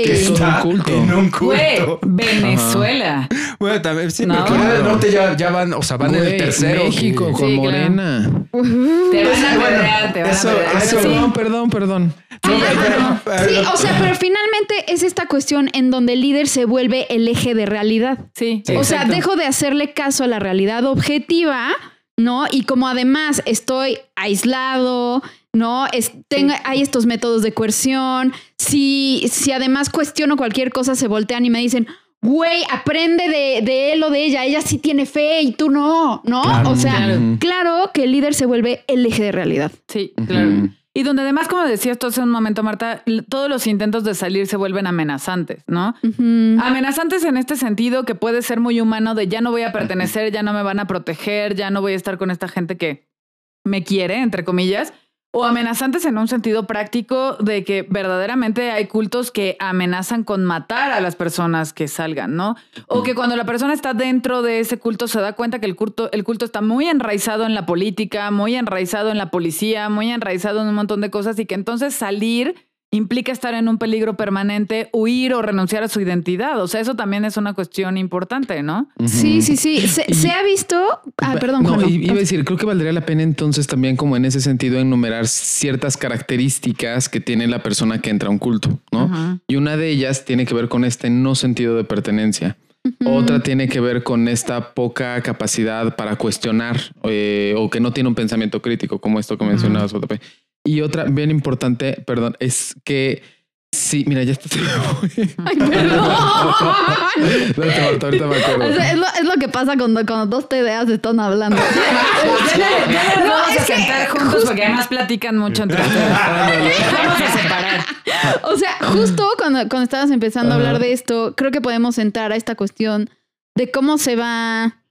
que está en un culto. Venezuela. Bueno, también sí, pero Corea del Norte ya, van, o sea, van en el tercero. México con Morena. Te van a perder, te van a perder. Perdón, perdón, perdón. Sí, o sea, pero finalmente es esta cuestión en donde el líder se vuelve el eje de realidad. Sí. o sea, dejo de hacerle caso a la realidad objetiva, ¿no? Y como además estoy aislado, ¿no? hay estos métodos de coerción. Si, si además cuestiono cualquier cosa, se voltean y me dicen, güey, aprende de, él o de ella, ella sí tiene fe y tú no, ¿no? o sea, claro. que el líder se vuelve el eje de realidad. Sí, claro. Y donde además, como decías tú hace un momento, Marta, todos los intentos de salir se vuelven amenazantes, ¿no? Amenazantes en este sentido que puede ser muy humano de ya no voy a pertenecer, ya no me van a proteger, ya no voy a estar con esta gente que me quiere, entre comillas, o amenazantes en un sentido práctico de que verdaderamente hay cultos que amenazan con matar a las personas que salgan, ¿no? O que cuando la persona está dentro de ese culto se da cuenta que el culto, el culto está muy enraizado en la política, muy enraizado en la policía, muy enraizado en un montón de cosas y que entonces salir implica estar en un peligro permanente, huir o renunciar a su identidad. O sea, eso también es una cuestión importante, ¿no? Sí, sí, sí. Se, ha visto. Ah, perdón. No, iba a decir, creo que valdría la pena entonces también, como en ese sentido, enumerar ciertas características que tiene la persona que entra a un culto, ¿no? Y una de ellas tiene que ver con este no sentido de pertenencia. Otra tiene que ver con esta poca capacidad para cuestionar eh, o que no tiene un pensamiento crítico, como esto que mencionabas, JP. Y otra bien importante, perdón, es que Sí, mira, ya está. Ay, perdón. ahorita me acuerdo. Es, lo, es, lo, que pasa cuando, cuando dos TDAs están hablando. no, vamos a sentar juntos porque además platican mucho entre ustedes. vamos a separar. O sea, justo cuando, cuando estabas empezando a hablar de esto, creo que podemos entrar a esta cuestión de cómo se va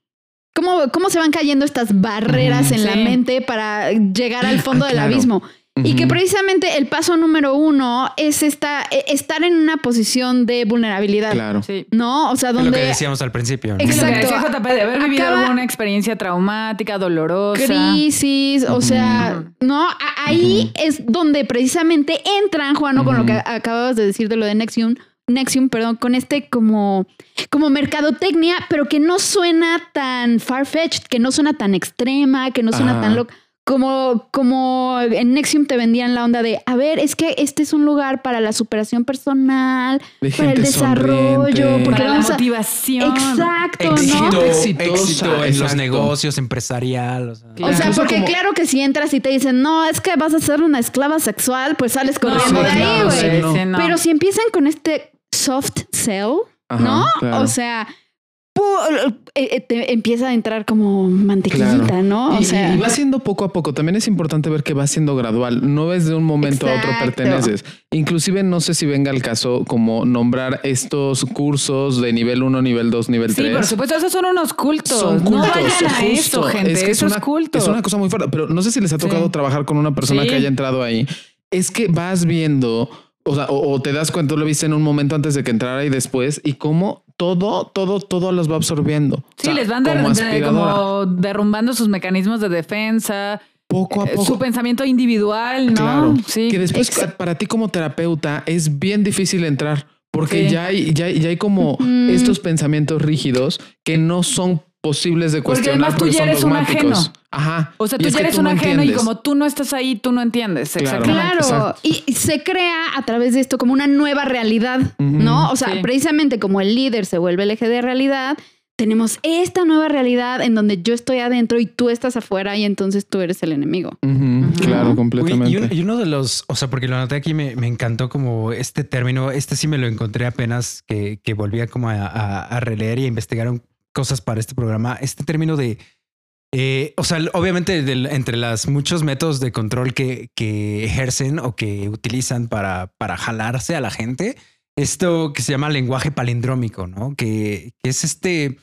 cómo, cómo se van cayendo estas barreras en la mente para llegar al fondo del abismo. Y que precisamente el paso número uno es esta, e, estar en una posición de vulnerabilidad. Claro. Sí. ¿No? O sea, donde. Lo que decíamos al principio. Exacto. JP, de haber vivido alguna experiencia traumática, dolorosa. Crisis, o sea, ¿no? Ahí es donde precisamente entran, Juano, con lo que acababas de decir de lo de Nexium. Nexium, perdón, con este como, como mercadotecnia, pero que no suena tan far-fetched, que no suena tan extrema, que no suena tan loca como, como en Nexium te vendían la onda de, a ver, es que este es un lugar para la superación personal, para el desarrollo, para la motivación. Exacto, éxito, Éxito en los negocios, empresarial. O sea, porque claro que si entras y te dicen, no, es que vas a ser una esclava sexual, pues sales corriendo de ahí, güey. Pero si empiezan con este soft sell, ¿no? O sea, eh, eh, te empieza a entrar como mantequillita, ¿no? O y, sea, y va siendo poco a poco. También es importante ver que va siendo gradual. No es de un momento a otro perteneces. Inclusive no sé si venga el caso como nombrar estos cursos de nivel 1, nivel 2, nivel 3. Sí, por supuesto, esos son unos cultos. Son cultos. No vayan a eso, gente. Es que es, una, es una cosa muy fuerte. Pero no sé si les ha tocado trabajar con una persona que haya entrado ahí. Es que vas viendo o sea, o, te das cuenta, lo viste en un momento antes de que entrara y después, y cómo todo, todo, todo los va absorbiendo. Sí, les van como derrumbando sus mecanismos de defensa. Poco a eh, poco. Su pensamiento individual, ¿no? Claro. Sí. Que después para ti como terapeuta es bien difícil entrar Porque ya, hay, ya, hay como estos pensamientos rígidos que no son posibles de cuestionar porque, además tú ya eres un ajeno. Ajá. O sea, tú ya eres un ajeno y como tú no estás ahí, tú no entiendes. Claro, claro. y se crea a través de esto como una nueva realidad, ¿no? O sea, precisamente como el líder se vuelve el eje de realidad, tenemos esta nueva realidad en donde yo estoy adentro y tú estás afuera y entonces tú eres el enemigo. Claro, completamente. y, uno de los, o sea, porque lo noté aquí, me, encantó como este término, este sí me lo encontré apenas que, que volvía como a, a, releer y a investigar cosas para este programa, este término de, eh, o sea, obviamente entre los muchos métodos de control que, que ejercen o que utilizan para, para jalarse a la gente, esto que se llama lenguaje palindrómico, ¿no? que es este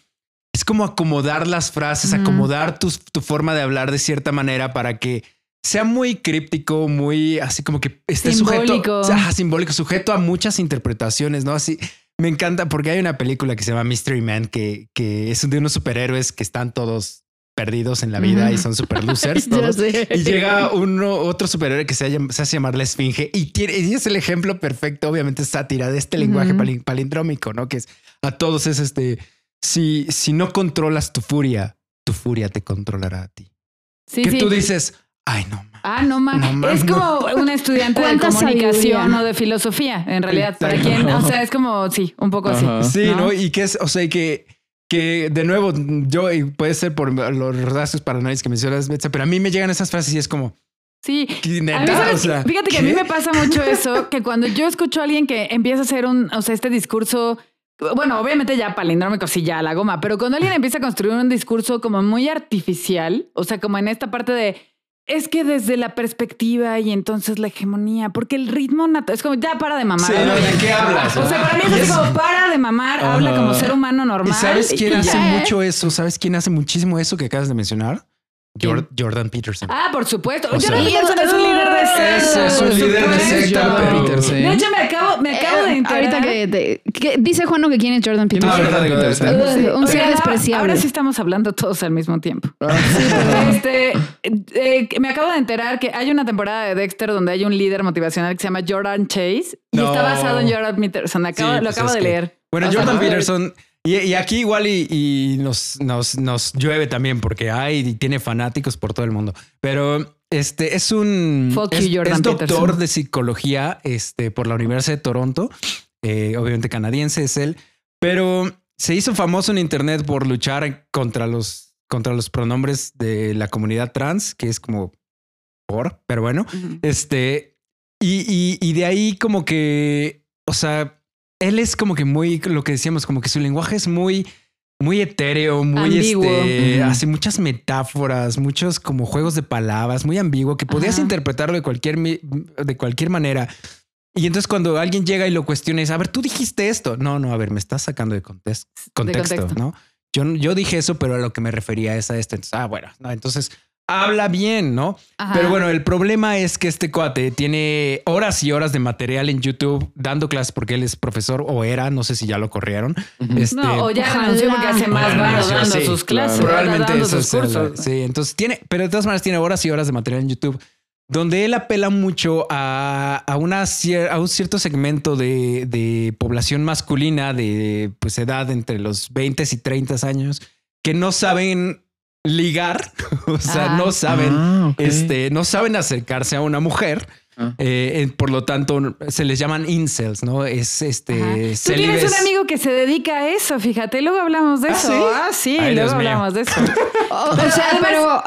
es como acomodar las frases, acomodar tu, forma de hablar de cierta manera para que sea muy críptico, muy así como que esté simbólico. sujeto, simbólico, sujeto a muchas interpretaciones, ¿no? Así me encanta porque hay una película que se llama Mystery Man que, que es de unos superhéroes que están todos perdidos en la vida y son super losers todos. y llega uno, otro superhéroe que se, hace llamar la Esfinge y, tiene, y es el ejemplo perfecto, obviamente, sátira de este lenguaje palindrómico, ¿no? Que es a todos es este si, si no controlas tu furia, tu furia te controlará a ti. Sí, que tú dices, ay, no. Ah, no más. es como un estudiante de comunicación o de filosofía, en realidad. Para quien, o sea, es como, sí, un poco así. Sí, ¿no? Y que es, o sea, que, que de nuevo, yo, y puede ser por los rasgos paranoicos que mencionas, pero a mí me llegan esas frases y es como, Sí, fíjate que a mí me pasa mucho eso, que cuando yo escucho a alguien que empieza a hacer un, o sea, este discurso bueno, obviamente ya palindrómico, sí, ya la goma, pero cuando alguien empieza a construir un discurso como muy artificial, o sea, como en esta parte de es que desde la perspectiva y entonces la hegemonía, porque el ritmo es como ya para de mamar. Sí, ¿de qué hablas? O sea, para mí es como para de mamar, habla como ser humano normal. ¿Y sabes quién hace mucho eso? ¿Sabes quién hace muchísimo eso que acabas de mencionar? Jordan Peterson. Ah, por supuesto. Jordan Peterson es un líder de secta. Es un líder de secta. Peterson. De hecho, me acabo, me acabo de enterar. Ahorita que, dice Juan que quién es Jordan Peterson. un ser despreciable. Ahora sí estamos hablando todos al mismo tiempo. Ah. este, eh, me acabo de enterar que hay una temporada de Dexter donde hay un líder motivacional que se llama Jordan Chase y está basado en Jordan Peterson. Acabo, lo pues acabo de leer. Bueno, Jordan Peterson y, aquí igual y, nos, nos, llueve también porque hay y tiene fanáticos por todo el mundo. Pero este es un es, doctor de psicología este, por la Universidad de Toronto. Eh, obviamente canadiense es él, pero se hizo famoso en Internet por luchar contra los, contra los pronombres de la comunidad trans, que es como por, pero bueno, este, y, y de ahí como que, o sea, él es como que muy, lo que decíamos, como que su lenguaje es muy, muy etéreo, muy este, hace muchas metáforas, muchos como juegos de palabras, muy ambiguo, que podías interpretarlo de cualquier, de cualquier manera. Y entonces cuando alguien llega y lo cuestiona, a ver, tú dijiste esto. No, no, a ver, me estás sacando de, contexto, contexto, ¿no? Yo, yo dije eso, pero a lo que me refería es a esto. Entonces, ah, bueno, no, entonces habla bien, ¿no? Pero bueno, el problema es que este cuate tiene horas y horas de material en YouTube dando clases porque él es profesor o era, no sé si ya lo corrieron. este, no, o ya renunció porque hace más varo dando sus clases. Probablemente eso es Sí, entonces tiene, pero de todas maneras tiene horas y horas de material en YouTube donde él apela mucho a, a, una, a un cierto segmento de, de, población masculina de pues, edad entre los 20 y 30 años que no saben ligar, o sea, no saben, ah, este, no saben acercarse a una mujer. Ah. Eh, por lo tanto, se les llaman incels, ¿no? Es este. Tú tienes un amigo que se dedica a eso, fíjate. Luego hablamos de ¿Ah, eso. Ah, sí, luego hablamos de eso. o, sea, pero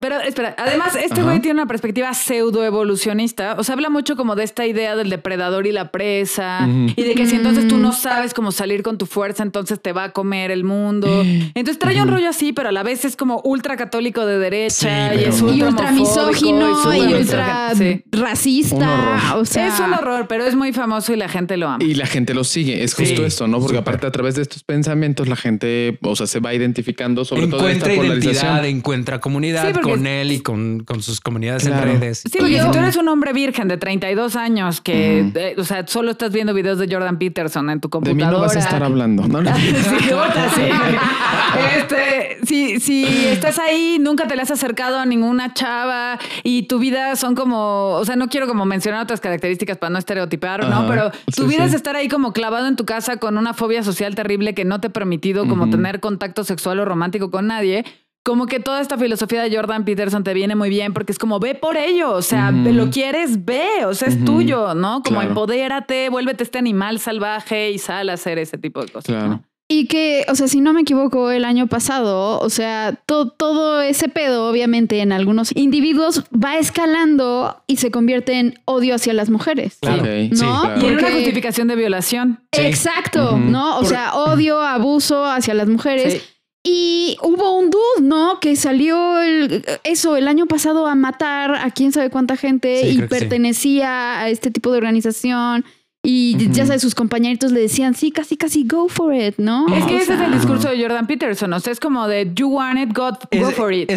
pero espera, además, este güey tiene una perspectiva pseudo evolucionista. O sea, habla mucho como de esta idea del depredador y la presa. Y de que si entonces tú no sabes cómo salir con tu fuerza, entonces te va a comer el mundo. Entonces trae un rollo así, pero a la vez es como ultra católico de derecha y es ultra, misógino y, ultra racista. O sea, es un horror, pero es muy famoso y la gente lo ama. Y la gente lo sigue. Es justo esto, ¿no? Porque aparte a través de estos pensamientos la gente, o sea, se va identificando sobre todo esta polarización. identidad, encuentra comunidad con él y con, con sus comunidades en redes. Sí, porque si tú eres un hombre virgen de 32 años que, eh, o sea, solo estás viendo videos de Jordan Peterson en tu computadora. De mí no vas a estar hablando. No, sí, otra, sí. este, si, si estás ahí, nunca te le has acercado a ninguna chava y tu vida son como, o sea, no quiero como mencionar otras características para no estereotipar, ¿no? Pero tu vida es estar ahí como clavado en tu casa con una fobia social terrible que no te ha permitido como tener contacto sexual o romántico con nadie como que toda esta filosofía de Jordan Peterson te viene muy bien porque es como ve por ello, o sea, lo quieres, ve, o sea, es tuyo, ¿no? Como empodérate, vuélvete este animal salvaje y sal a hacer ese tipo de cosas. Y que, o sea, si no me equivoco, el año pasado, o sea, todo ese pedo, obviamente, en algunos individuos va escalando y se convierte en odio hacia las mujeres. Claro. ¿No? Y en una justificación de violación. Exacto, ¿no? O sea, odio, abuso hacia las mujeres. Y hubo un dude, ¿no? Que salió el, eso el año pasado a matar a quién sabe cuánta gente y pertenecía a este tipo de organización. Y ya sabes, sus compañeritos le decían, sí, casi, casi, go for it, ¿no? Es que ese es el discurso de Jordan Peterson, o sea, es como de, you want it, go, for it.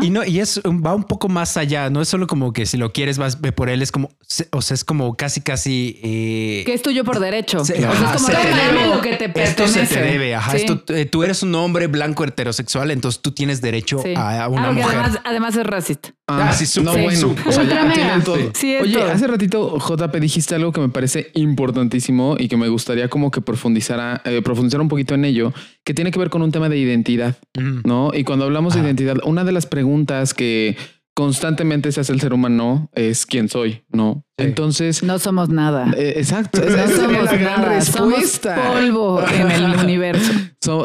Y, ¿no? y es, va un poco más allá, no es solo como que si lo quieres, vas ve por él, es como, o sea, es como casi, casi... Eh, que es tuyo por derecho. o sea, es como, te lo que te pertenece. Esto se te debe, ajá. Esto, eh, tú eres un hombre blanco heterosexual, entonces tú tienes derecho a, una mujer. Además, además es racista. Ah, sí, no, bueno. O sea, ya todo. Oye, hace ratito, JP, dijiste algo que me parece importantísimo y que me gustaría como que profundizara, eh, profundizar un poquito en ello, que tiene que ver con un tema de identidad, ¿no? Y cuando hablamos de identidad, una de las preguntas que constantemente se hace el ser humano es quién soy, ¿no? Entonces no somos nada. Eh, exacto, esa es la gran respuesta. polvo en el universo.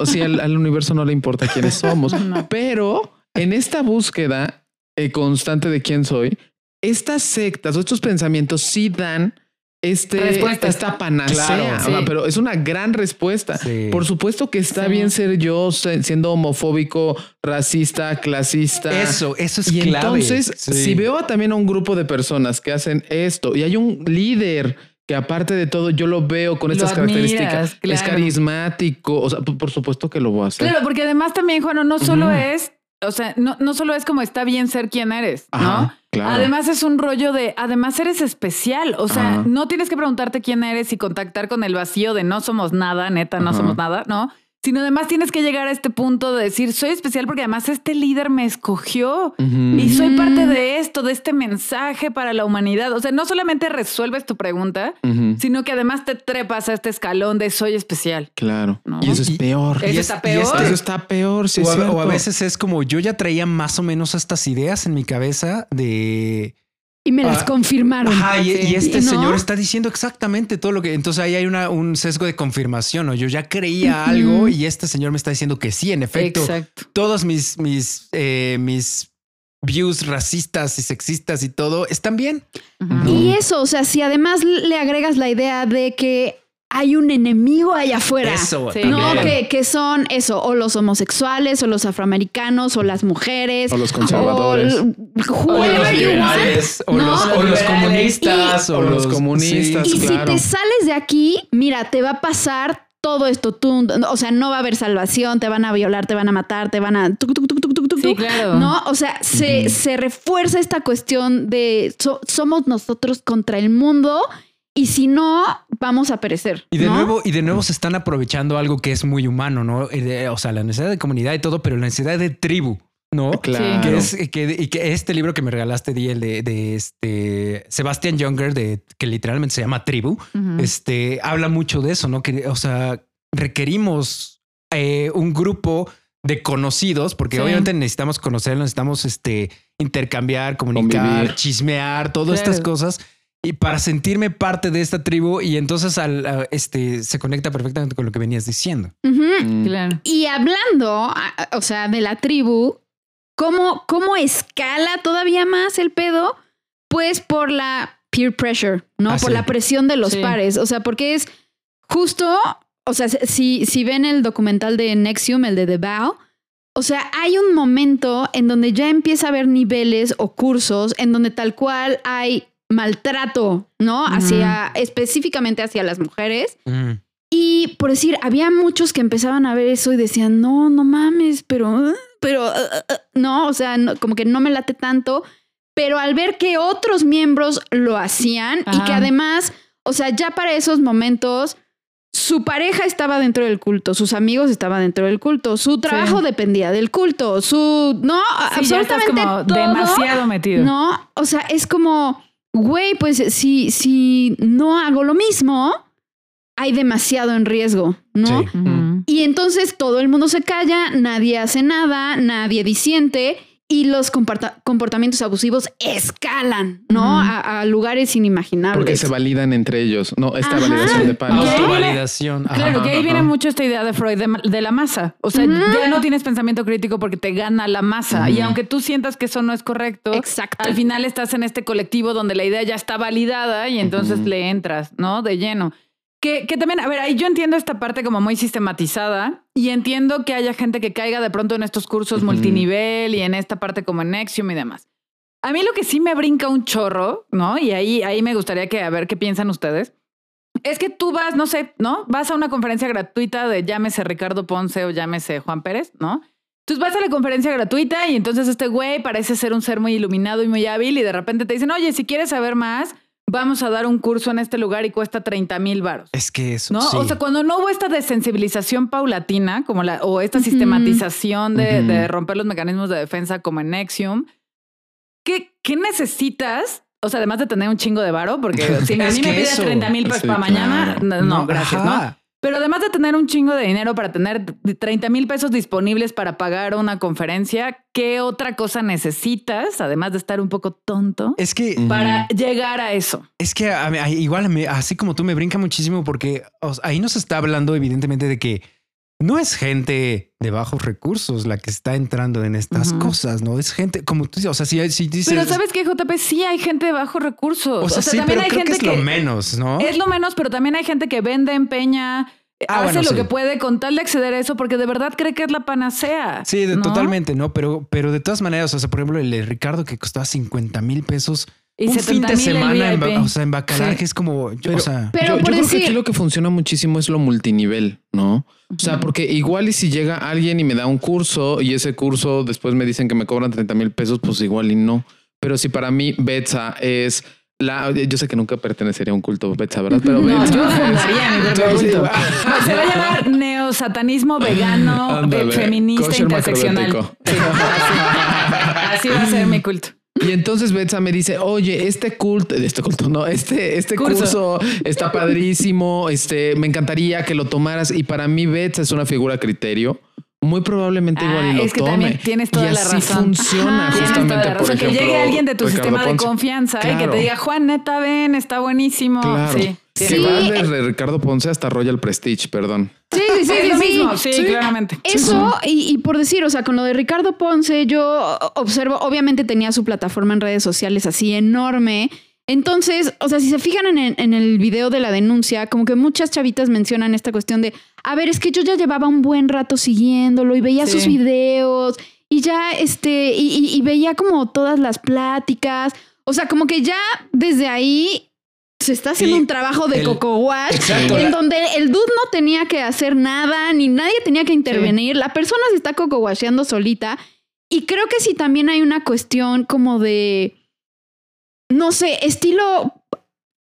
sí, al, universo no le importa quiénes somos, pero en esta búsqueda eh, constante de quién soy, estas sectas o estos pensamientos sí dan este, esta panacea, pero es una gran respuesta. Por supuesto que está bien ser yo siendo homofóbico, racista, clasista. Eso, eso es y Entonces, si veo también a un grupo de personas que hacen esto y hay un líder que aparte de todo yo lo veo con estas características, es carismático, o sea, por supuesto que lo voy a hacer. Claro, porque además también, Juan, no solo es o sea, no, no solo es como está bien ser quien eres, ¿no? Además es un rollo de, además eres especial, o sea, no tienes que preguntarte quién eres y contactar con el vacío de no somos nada, neta, no somos nada, ¿no? Sino además tienes que llegar a este punto de decir, soy especial porque además este líder me escogió y soy parte de esto, de este mensaje para la humanidad. O sea, no solamente resuelves tu pregunta, sino que además te trepas a este escalón de soy especial. Claro. Y eso es peor. Eso está peor. Eso está peor. Sí, o, a, veces es como yo ya traía más o menos estas ideas en mi cabeza de y me las ah, confirmaron. y, este señor está diciendo exactamente todo lo que. Entonces ahí hay una, un sesgo de confirmación. ¿no? Yo ya creía algo y este señor me está diciendo que sí, en efecto. Exacto. Todos mis, mis, eh, mis views racistas y sexistas y todo están bien. Y eso, o sea, si además le agregas la idea de que hay un enemigo allá afuera. Eso, no, que, que, son eso, o los homosexuales, o los afroamericanos, o las mujeres, o los conservadores, o, los liberales, o, los, comunistas, o los comunistas. Y si te sales de aquí, mira, te va a pasar todo esto, tú, o sea, no va a haber salvación, te van a violar, te van a matar, te van a... sí, claro. ¿No? O sea, se, se refuerza esta cuestión de somos nosotros contra el mundo y si no, vamos a perecer. Y de nuevo, y de nuevo se están aprovechando algo que es muy humano, ¿no? o sea, la necesidad de comunidad y todo, pero la necesidad de tribu. ¿no? Claro. Que es, que, y que este libro que me regalaste, Di, el de, este Sebastian Younger, de, que literalmente se llama Tribu, este, habla mucho de eso, ¿no? Que, o sea, requerimos eh, un grupo de conocidos, porque obviamente necesitamos conocerlos, necesitamos este, intercambiar, comunicar, chismear, todas estas cosas y para sentirme parte de esta tribu y entonces al, este se conecta perfectamente con lo que venías diciendo. Mm. Claro. Y hablando, o sea, de la tribu, ¿cómo, ¿cómo escala todavía más el pedo? Pues por la peer pressure, ¿no? Ah, por la presión de los pares. O sea, porque es justo, o sea, si, si ven el documental de Nexium, el de The Vow, o sea, hay un momento en donde ya empieza a haber niveles o cursos en donde tal cual hay maltrato, ¿no? Hacia, específicamente hacia las mujeres. Y por decir, había muchos que empezaban a ver eso y decían, no, no mames, pero pero uh, uh, uh, no, o sea, como que no me late tanto. Pero al ver que otros miembros lo hacían y que además, o sea, ya para esos momentos su pareja estaba dentro del culto, sus amigos estaban dentro del culto, su trabajo dependía del culto, su no, absolutamente como demasiado metido. No, o sea, es como, güey, pues si si no hago lo mismo, hay demasiado en riesgo, ¿no? Y entonces todo el mundo se calla, nadie hace nada, nadie disiente y los comportamientos abusivos escalan, ¿no? a, lugares inimaginables. Porque se validan entre ellos, ¿no? Esta validación de pares. Autovalidación. Claro, que ahí viene mucho esta idea de Freud de, la masa. O sea, ya no tienes pensamiento crítico porque te gana la masa. Y aunque tú sientas que eso no es correcto, al final estás en este colectivo donde la idea ya está validada y entonces le entras, ¿no? De lleno. Que, también, a ver, ahí yo entiendo esta parte como muy sistematizada y entiendo que haya gente que caiga de pronto en estos cursos multinivel y en esta parte como en Nexium y demás. A mí lo que sí me brinca un chorro, ¿no? Y ahí, ahí me gustaría que a ver qué piensan ustedes. Es que tú vas, no sé, ¿no? Vas a una conferencia gratuita de llámese Ricardo Ponce o llámese Juan Pérez, ¿no? Tú vas a la conferencia gratuita y entonces este güey parece ser un ser muy iluminado y muy hábil y de repente te dicen, oye, si quieres saber más, vamos a dar un curso en este lugar y cuesta 30 mil baros. Es que eso. ¿no? O sea, cuando no hubo esta desensibilización paulatina, como la, o esta sistematización de, romper los mecanismos de defensa como en Nexium, ¿qué, qué necesitas? O sea, además de tener un chingo de varo, porque si a mí me pides 30 mil pesos para mañana, no, gracias, ¿no? Pero además de tener un chingo de dinero para tener 30 mil pesos disponibles para pagar una conferencia, ¿qué otra cosa necesitas, además de estar un poco tonto? Es que... Para llegar a eso. Es que igual, así como tú, me brinca muchísimo porque ahí nos está hablando evidentemente de que no es gente de bajos recursos la que está entrando en estas cosas, ¿no? Es gente, como tú dices, o sea, si, si dices... Pero ¿sabes qué, JP? Sí hay gente de bajos recursos. O sea, sí, también hay gente que es lo menos, ¿no? Es lo menos, pero también hay gente que vende, empeña, ah, hace lo que puede con tal de acceder a eso porque de verdad cree que es la panacea. Sí, totalmente, ¿no? Pero, pero de todas maneras, o sea, por ejemplo, el de Ricardo que costaba 50 mil pesos y un fin de semana en, o sea, en Bacalar, que es como. pero, o sea, yo, creo que aquí lo que funciona muchísimo es lo multinivel, ¿no? O sea, porque igual y si llega alguien y me da un curso y ese curso después me dicen que me cobran 30 mil pesos, pues igual y no. Pero si para mí Betsa es la, yo sé que nunca pertenecería a un culto Betsa, ¿verdad? Pero no, Betsa, yo fundaría mi culto. Se va a llamar neosatanismo vegano, feminista, interseccional. así va a ser mi culto. Y entonces Betsa me dice, oye, este culto, este culto, no, este, este curso. está padrísimo, este, me encantaría que lo tomaras. Y para mí Betsa es una figura criterio. Muy probablemente igual y ah, lo es que También tienes toda y la así funciona justamente. Por ejemplo, que llegue alguien de tu sistema de confianza y que te diga, Juan, neta, ven, está buenísimo. Sí. Sí. va de Ricardo Ponce hasta Royal Prestige, perdón. Sí, sí, sí, sí, mismo. sí, claramente. Eso, y, por decir, o sea, con lo de Ricardo Ponce, yo observo, obviamente tenía su plataforma en redes sociales así enorme. Entonces, o sea, si se fijan en el, video de la denuncia, como que muchas chavitas mencionan esta cuestión de, a ver, es que yo ya llevaba un buen rato siguiéndolo y veía sus videos y ya, este, y veía como todas las pláticas. O sea, como que ya desde ahí se está haciendo un trabajo de coco wash en donde el dude no tenía que hacer nada, ni nadie tenía que intervenir. La persona se está coco washeando solita. Y creo que sí también hay una cuestión como de, no sé, estilo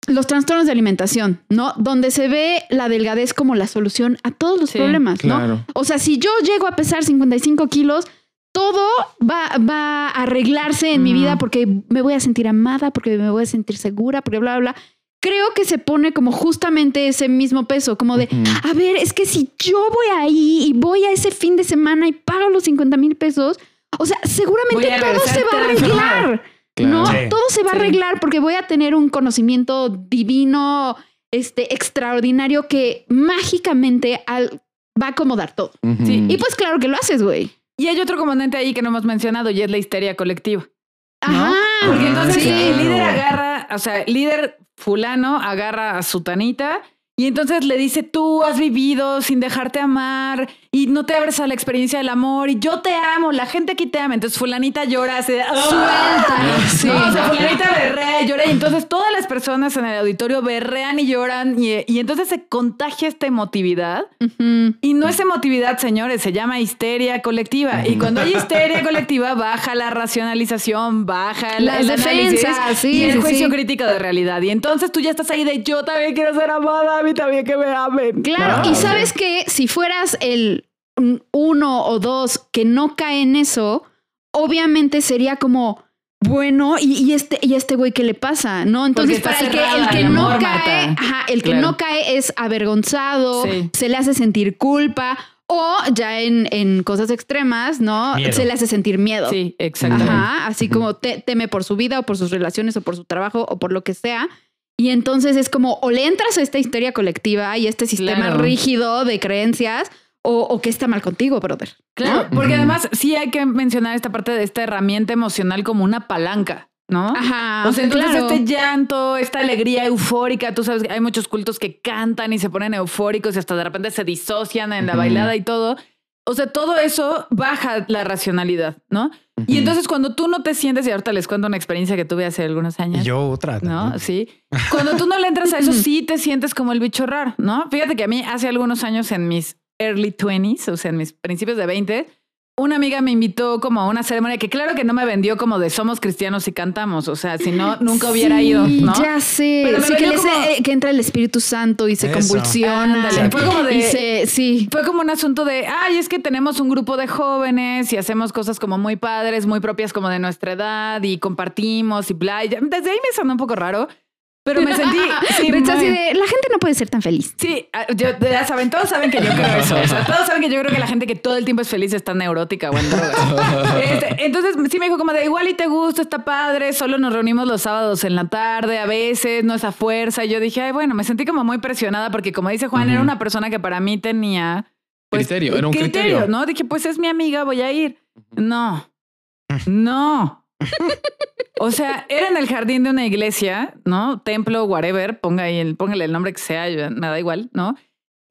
los trastornos de alimentación, ¿no? Donde se ve la delgadez como la solución a todos los problemas, ¿no? O sea, si yo llego a pesar 55 kilos, todo va, va a arreglarse en mi vida porque me voy a sentir amada, porque me voy a sentir segura, porque bla, bla, bla creo que se pone como justamente ese mismo peso, como de, a ver, es que si yo voy ahí y voy a ese fin de semana y pago los 50 mil pesos, o sea, seguramente todo se va a arreglar. ¿No? Todo se va a arreglar porque voy a tener un conocimiento divino, este, extraordinario que mágicamente va a acomodar todo. Y pues claro que lo haces, güey. Y hay otro componente ahí que no hemos mencionado y es la histeria colectiva. Ajá. Porque entonces el líder agarra, o sea, el líder fulano agarra a su tanita Y entonces le dice, tú has vivido sin dejarte amar y no te abres a la experiencia del amor y yo te amo, la gente aquí te ama. Entonces fulanita llora, se ¡Ah! suelta. Sí. o sea, fulanita berrea y llora y entonces todas las personas en el auditorio berrean y lloran y, entonces se contagia esta emotividad. Y no es emotividad, señores, se llama histeria colectiva. Y cuando hay histeria colectiva, baja la racionalización, baja la, el y el juicio crítico de realidad. Y entonces tú ya estás ahí de yo también quiero ser amada, también que me amen. Claro, y sabes que si fueras el uno o dos que no cae en eso, obviamente sería como bueno, y, este, y este güey, ¿qué le pasa? ¿No? Entonces, para el que, el que no cae, el que no cae es avergonzado, se le hace sentir culpa. O ya en, en cosas extremas, ¿no? Se le hace sentir miedo. Sí, exactamente. así como teme por su vida o por sus relaciones o por su trabajo o por lo que sea. Y entonces es como o le entras a esta historia colectiva y este sistema rígido de creencias o, o que está mal contigo, brother. Claro, porque además sí hay que mencionar esta parte de esta herramienta emocional como una palanca. ¿no? Ajá. O sea, entonces este llanto, esta alegría eufórica, tú sabes que hay muchos cultos que cantan y se ponen eufóricos y hasta de repente se disocian en la bailada y todo. O sea, todo eso baja la racionalidad, ¿no? Y entonces cuando tú no te sientes, y ahorita les cuento una experiencia que tuve hace algunos años. yo otra. ¿No? Sí. Cuando tú no le entras a eso, sí te sientes como el bicho raro, ¿no? Fíjate que a mí hace algunos años en mis early 20s, o sea, en mis principios de 20, una amiga me invitó como a una ceremonia que claro que no me vendió como de somos cristianos y cantamos, o sea, si no, nunca hubiera ido, ¿no? Ya sé, Pero sí, que, eh, que, entra el Espíritu Santo y se convulsiona. fue como de, sí. Fue como un asunto de, ay, es que tenemos un grupo de jóvenes y hacemos cosas como muy padres, muy propias como de nuestra edad y compartimos y bla. desde ahí me sonó un poco raro. Pero me sentí. Sí, así de, la gente no puede ser tan feliz. Sí, ah, ya saben, todos saben que yo creo eso. todos saben que yo creo que la gente que todo el tiempo es feliz está neurótica o en este, entonces sí me dijo como de igual y te gusta, está padre, solo nos reunimos los sábados en la tarde, a veces, no es a fuerza. Y yo dije, ay, bueno, me sentí como muy presionada porque como dice Juan, era una persona que para mí tenía. Pues, criterio, era un criterio, ¿no? Dije, pues es mi amiga, voy a ir. No, no. O sea, era en el jardín de una iglesia, ¿no? Templo, whatever, ponga ahí el, póngale el nombre que sea, me da igual, ¿no?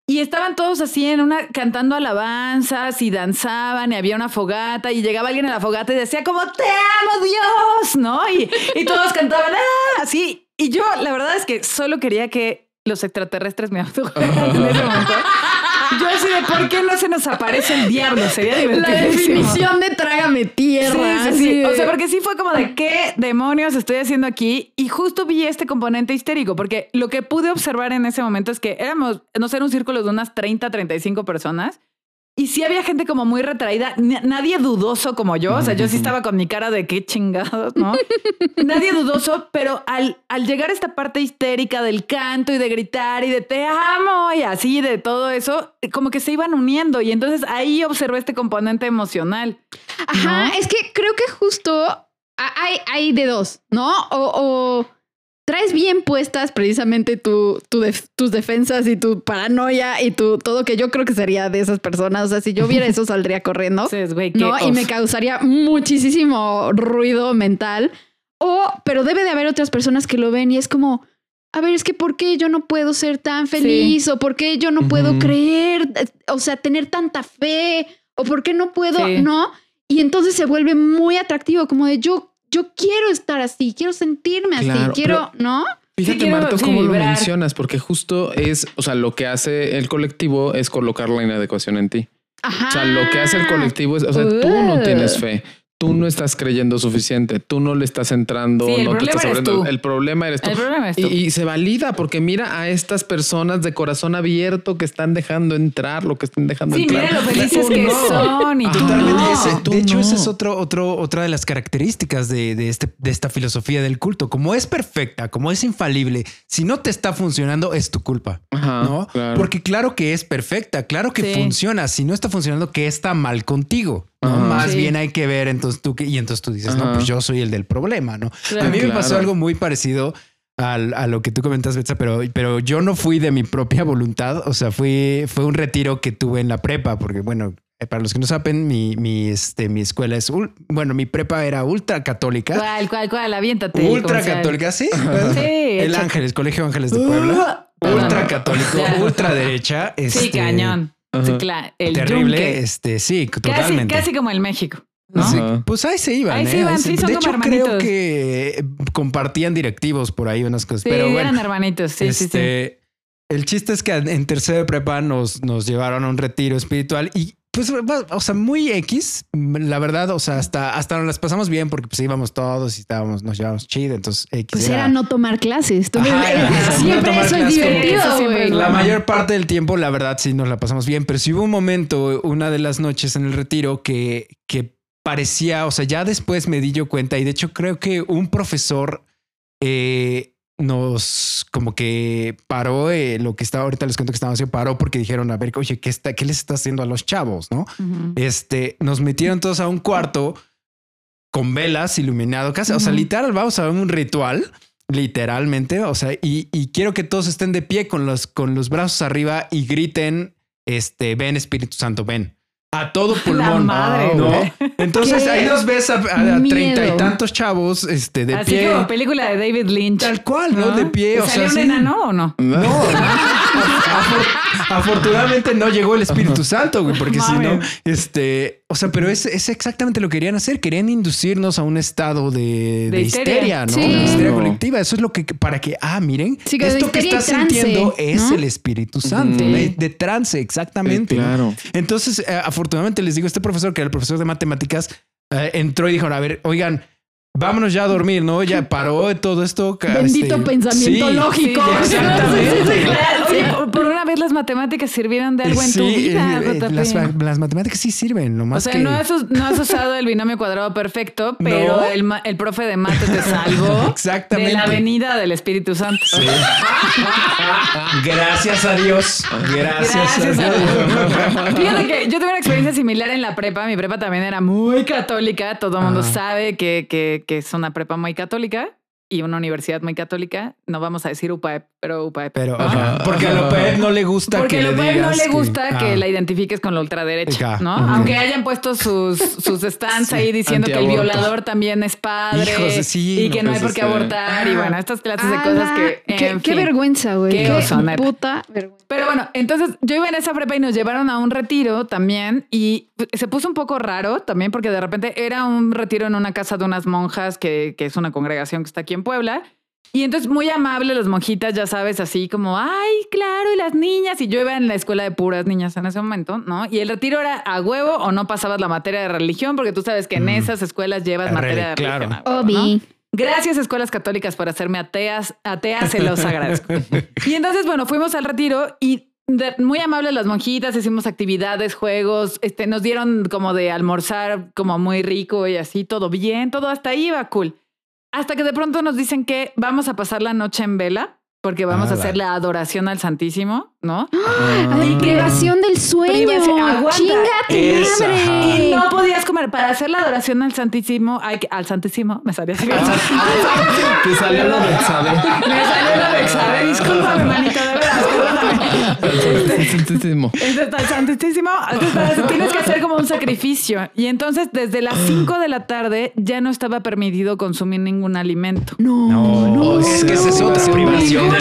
Y estaban todos así en una, cantando alabanzas y danzaban y había una fogata y llegaba alguien a la fogata y decía como, te amo Dios, ¿no? Y, y todos cantaban, ¡ah! Así. Y yo, la verdad es que solo quería que los extraterrestres me autografaran en ese momento. Yo así de por qué no se nos aparece el diablo, sería divertido. La definición de trágame tierra. Sí, sí, O sea, porque sí fue como de qué demonios estoy haciendo aquí. Y justo vi este componente histérico, porque lo que pude observar en ese momento es que éramos, no sé, un círculo de unas 30, 35 personas y sí había gente como muy retraída, nadie dudoso como yo, o sea, yo sí estaba con mi cara de qué chingados, ¿no? nadie dudoso, pero al, al llegar a esta parte histérica del canto y de gritar y de te amo y así, de todo eso, como que se iban uniendo y entonces ahí observé este componente emocional. Ajá, es que creo que justo hay, hay de dos, ¿no? o traes bien puestas precisamente tu, tus defensas y tu paranoia y tu todo que yo creo que sería de esas personas. O sea, si yo viera eso saldría corriendo. ¿no? Y me causaría muchísimo ruido mental. O, pero debe de haber otras personas que lo ven y es como, a ver, es que ¿por qué yo no puedo ser tan feliz? O ¿por qué yo no puedo creer? O sea, tener tanta fe. O ¿por qué no puedo? No. Y entonces se vuelve muy atractivo, como de yo yo quiero estar así, quiero sentirme así, quiero, ¿no? Fíjate, Marto, cómo lo mencionas, porque justo es, o sea, lo que hace el colectivo es colocar la inadecuación en ti. Ajá. O sea, lo que hace el colectivo es, o sea, tú no tienes fe, tú no estás creyendo suficiente, tú no le estás entrando, no te estás abriendo. El problema eres tú. Y, se valida porque mira a estas personas de corazón abierto que están dejando entrar lo que están dejando entrar. Sí, mira lo felices que son. Y Totalmente. de hecho, esa es otro, otro, otra de las características de, este, de esta filosofía del culto. Como es perfecta, como es infalible, si no te está funcionando, es tu culpa. ¿no? Porque claro que es perfecta, claro que funciona. Si no está funcionando, ¿qué está mal contigo? Más bien hay que ver, entonces tú, y entonces tú dices, no, pues yo soy el del problema, ¿no? a mí me pasó algo muy parecido a, lo que tú comentas, Betsa, pero, pero yo no fui de mi propia voluntad, o sea, fui, fue un retiro que tuve en la prepa, porque bueno, eh, para los que no saben, mi, mi, este, mi escuela es, bueno, mi prepa era ultra católica. ¿Cuál, cuál, cuál? Aviéntate. Ultra católica, sí. sí. El Ángeles, Colegio Ángeles de Puebla. ultra católico, ultra derecha. sí, este, el terrible, este, sí, totalmente. Casi, como el México. pues ahí se iban. Ahí se ¿eh? iban, sí, son de hecho, creo que compartían directivos por ahí unas cosas. pero bueno, eran hermanitos, sí, sí, sí. Este, el chiste es que en tercero de prepa nos, nos llevaron a un retiro espiritual y pues, o sea, muy X, la verdad, o sea, hasta, hasta nos las pasamos bien porque pues íbamos todos y estábamos, nos llevábamos chido, entonces X. Pues era, no tomar clases. siempre eso es divertido, La mayor parte del tiempo, la verdad, sí nos la pasamos bien, pero sí hubo un momento, una de las noches en el retiro que, que parecía, o sea, ya después me di yo cuenta y de hecho creo que un profesor eh, nos como que paró eh, lo que estaba ahorita les cuento que estábamos haciendo paró porque dijeron a ver oye qué está qué les está haciendo a los chavos no este nos metieron todos a un cuarto con velas iluminado casi o sea literal vamos a ver un ritual literalmente o sea y, y, quiero que todos estén de pie con los con los brazos arriba y griten este ven Espíritu Santo ven a todo pulmón. madre, ¿no? Entonces ahí nos ves a treinta y tantos chavos este, de Así pie. Como película de David Lynch. Tal cual, ¿no? De pie. O sea, un enano o no? No. no. afortunadamente no llegó el Espíritu Santo, güey, porque si no, este, o sea, pero es, es, exactamente lo que querían hacer. Querían inducirnos a un estado de, de, histeria, ¿no? De histeria colectiva. Eso es lo que, para que, ah, miren, esto que estás sintiendo es el Espíritu Santo, de, trance, exactamente. claro. Entonces, eh, afortunadamente les digo, este profesor, que era el profesor de matemáticas, eh, entró y dijo, a ver, oigan, vámonos ya a dormir, ¿no? Ya paró de todo esto. Bendito este, pensamiento lógico. exactamente. por una vez las matemáticas sirvieron de algo en tu vida. Eh, eh, las, matemáticas sí sirven, nomás O sea, no, has, no, has, usado el binomio cuadrado perfecto, pero el, el, profe de mate te salvó Exactamente. de la venida del Espíritu Santo. Sí. Gracias a Dios. Gracias, a Dios. Fíjate que yo tuve una experiencia similar en la prepa. Mi prepa también era muy católica. Todo el mundo sabe que, que que es una prepa muy católica y una universidad muy católica, no vamos a decir UPAEP, pero UPAEP. Pero, porque a UPAEP no le gusta porque que la UPAEP no le gusta que, la identifiques con la ultraderecha, ¿no? Aunque hayan puesto sus, sus stands ahí diciendo que el violador también es padre y que no, hay por qué abortar y bueno, estas clases de cosas que... Qué, qué vergüenza, güey. Qué, qué puta vergüenza. Pero bueno, entonces yo iba en esa prepa y nos llevaron a un retiro también y se puso un poco raro también porque de repente era un retiro en una casa de unas monjas que, que es una congregación que está aquí en Puebla. Y entonces muy amable las monjitas, ya sabes, así como, ay, claro, y las niñas. Y yo iba en la escuela de puras niñas en ese momento, ¿no? Y el retiro era a huevo o no pasabas la materia de religión, porque tú sabes que en esas escuelas llevas materia de religión. Obi. Gracias, escuelas católicas, por hacerme ateas. Ateas, se los agradezco. y entonces, bueno, fuimos al retiro y muy amables las monjitas, hicimos actividades, juegos, este, nos dieron como de almorzar como muy rico y así, todo bien, todo hasta ahí iba cool. Hasta que de pronto nos dicen que vamos a pasar la noche en vela porque vamos a ah, hacer la adoración al Santísimo, ¿no? ¡Ah! Ay, privación del sueño. Chingate madre. Y no podías comer. Para hacer la adoración al Santísimo, hay que, al Santísimo, me salió así. Te salió la Bexabe. Me salió la Bexabe. Discúlpame, manito, de verdad. El Santísimo. Entonces, el Santísimo. Tienes que hacer como un sacrificio. Y entonces, desde las 5 de la tarde, ya no estaba permitido consumir ningún alimento. No, no. Es que esa es otra privación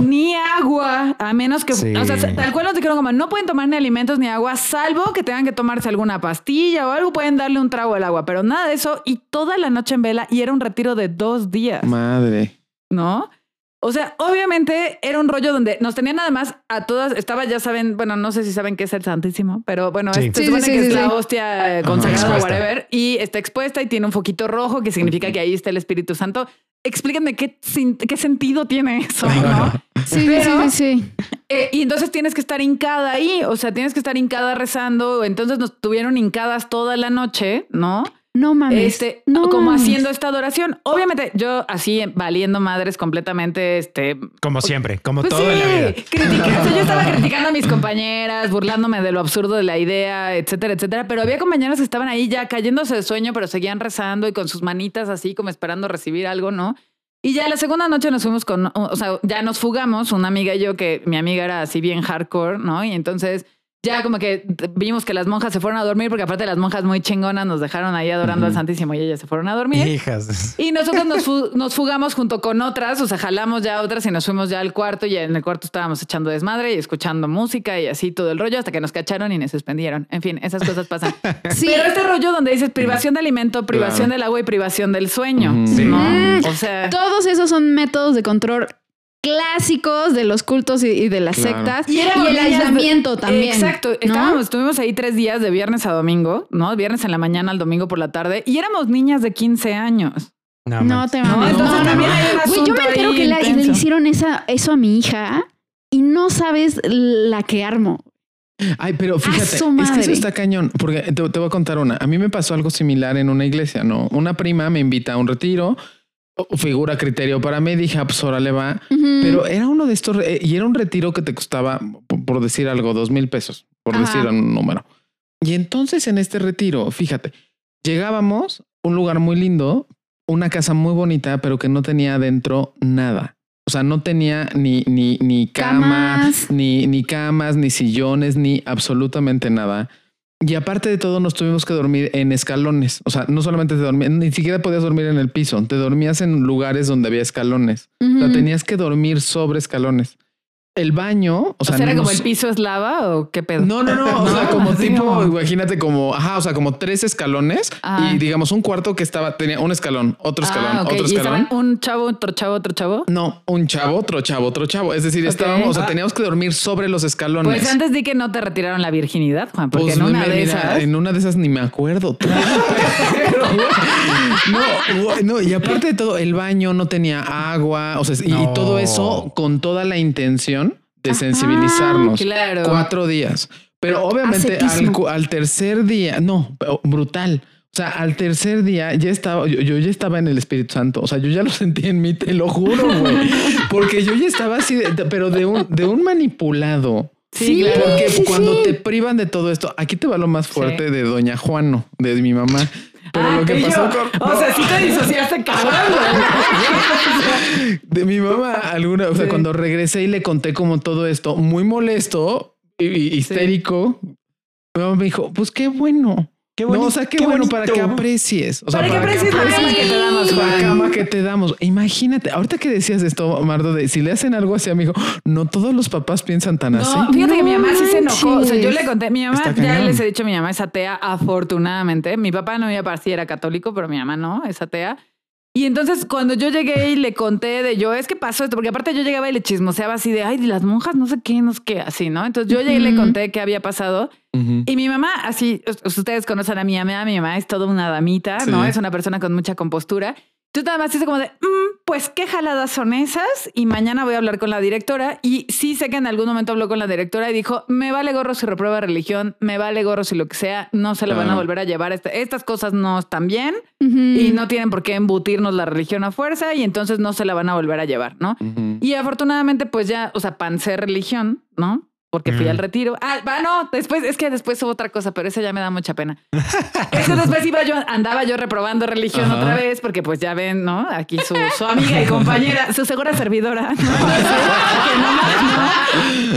ni agua, a menos que, o sea, tal cual nos dijeron como no pueden tomar ni alimentos ni agua, salvo que tengan que tomarse alguna pastilla o algo, pueden darle un trago al agua, pero nada de eso y toda la noche en vela y era un retiro de dos días. Madre. ¿No? O sea, obviamente era un rollo donde nos tenían nada más a todas, estaba, ya saben, bueno, no sé si saben qué es el Santísimo, pero bueno, se supone que es la hostia consagrada, whatever, y está expuesta y tiene un foquito rojo que significa que ahí está el Espíritu Santo. Explíquenme qué, qué sentido tiene eso, ¿no? Sí, sí, sí. Eh, y entonces tienes que estar hincada ahí, o sea, tienes que estar hincada rezando, entonces nos tuvieron hincadas toda la noche, ¿no? No mames. Este, no como haciendo esta adoración. Obviamente, yo así valiendo madres completamente, este. Como siempre, como pues todo en la vida. Criticando, yo estaba criticando a mis compañeras, burlándome de lo absurdo de la idea, etcétera, etcétera. Pero había compañeras que estaban ahí ya cayéndose de sueño, pero seguían rezando y con sus manitas así, como esperando recibir algo, ¿no? Y ya la segunda noche nos fuimos con, o sea, ya nos fugamos, una amiga y yo, que mi amiga era así bien hardcore, ¿no? Y entonces ya como que vimos que las monjas se fueron a dormir, porque aparte las monjas muy chingonas nos dejaron ahí adorando al Santísimo y ellas se fueron a dormir. Hijas. Y nosotros nos, fugamos junto con otras, o sea, jalamos ya otras y nos fuimos ya al cuarto y en el cuarto estábamos echando desmadre y escuchando música y así todo el rollo hasta que nos cacharon y nos suspendieron. En fin, esas cosas pasan. sí. Pero este rollo donde dices privación de alimento, privación del agua y privación del sueño. ¿no? O sea, todos esos son métodos de control clásicos de los cultos y, de las sectas y, el aislamiento también. Exacto. Estábamos, estuvimos ahí tres días de viernes a domingo, ¿no? Viernes en la mañana al domingo por la tarde y éramos niñas de 15 años. No, te no, entonces también hay un Yo me entero que le hicieron esa, eso a mi hija y no sabes la que armo. Ay, pero fíjate, es que eso está cañón, porque te, te, voy a contar una. A mí me pasó algo similar en una iglesia, ¿no? Una prima me invita a un retiro, figura criterio para mí, dije, ah, pues ahora le va. Pero era uno de estos, eh, y era un retiro que te costaba, por decir algo, dos mil pesos, por decir un número. Y entonces en este retiro, fíjate, llegábamos, un lugar muy lindo, una casa muy bonita, pero que no tenía adentro nada. O sea, no tenía ni, ni, ni camas. ni, ni camas, ni sillones, ni absolutamente nada. Y aparte de todo, nos tuvimos que dormir en escalones. O sea, no solamente te dormías, ni siquiera podías dormir en el piso. Te dormías en lugares donde había escalones. O sea, tenías que dormir sobre escalones el baño, o sea, ¿era como el piso es lava o qué pedo? No, no, no, o sea, como tipo, imagínate como, ajá, o sea, como tres escalones y digamos un cuarto que estaba, tenía un escalón, otro ah, escalón, otro escalón. un chavo, otro chavo, otro chavo? No, un chavo, otro chavo, otro chavo. Es decir, estábamos, o sea, teníamos que dormir sobre los escalones. Pues antes di que no te retiraron la virginidad, Juan, porque pues en una de esas. En una de esas ni me acuerdo. no, no, y aparte de todo, el baño no tenía agua, o sea, y todo eso con toda la intención de sensibilizarnos. Claro. Cuatro días. Pero obviamente al, tercer día, no, brutal. O sea, al tercer día ya estaba, yo, ya estaba en el Espíritu Santo. O sea, yo ya lo sentí en mí, te lo juro, güey. Porque yo ya estaba así, pero de un, de un manipulado. Sí, porque cuando te privan de todo esto, aquí te va lo más fuerte de Doña Juano, de mi mamá. Pero lo que pasó con. O sea, sí te disociaste cabrón, De mi mamá, alguna. O sea, cuando regresé y le conté como todo esto, muy molesto y histérico, mi mamá me dijo: Pues qué bueno. Qué bueno. o sea, qué, bueno para que aprecies. O sea, para, que aprecies la cama que te damos, La cama que te damos. Imagínate, ahorita que decías esto, Mardo, de si le hacen algo así a mi hijo, no todos los papás piensan tan así. Fíjate que mi mamá sí se enojó. O sea, yo le conté, mi mamá, ya les he dicho, mi mamá es atea, afortunadamente. Mi papá no iba para si era católico, pero mi mamá no, es atea. Y entonces cuando yo llegué y le conté de yo, es que pasó esto, porque aparte yo llegaba y le chismoseaba así de, ay, las monjas no sé qué, no sé qué, así, ¿no? Entonces yo llegué y le conté qué había pasado. Y mi mamá, así, ustedes conocen a mi mamá, mi mamá es toda una damita, ¿no? Es una persona con mucha compostura. Tú nada más dices como de, mm, pues qué jaladas son esas. Y mañana voy a hablar con la directora. Y sí sé que en algún momento habló con la directora y dijo, me vale gorro si reprueba religión, me vale gorro si lo que sea, no se le van a volver a llevar. Estas cosas no están bien y no tienen por qué embutirnos la religión a fuerza y entonces no se la van a volver a llevar, ¿no? Y afortunadamente pues ya, o sea, pan ser religión, ¿no? Porque fui al mm. retiro. Ah, no, después, es que después hubo otra cosa, pero esa ya me da mucha pena. Eso después iba yo, andaba yo reprobando religión otra vez, porque pues ya ven, ¿no? Aquí su, su amiga y compañera, su segura servidora.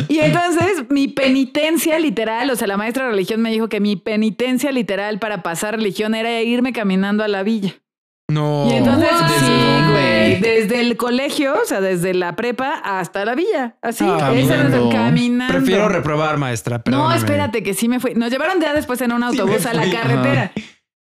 Y entonces mi penitencia literal, o sea, la maestra de religión me dijo que mi penitencia literal para pasar religión era irme caminando a la villa. No. Y entonces, sí, güey. Desde el colegio, o sea, desde la prepa hasta la villa. Así, ah, ese el caminando. Prefiero reprobar, maestra. No, espérate, que sí me fui. Nos llevaron ya después en un autobús a la carretera.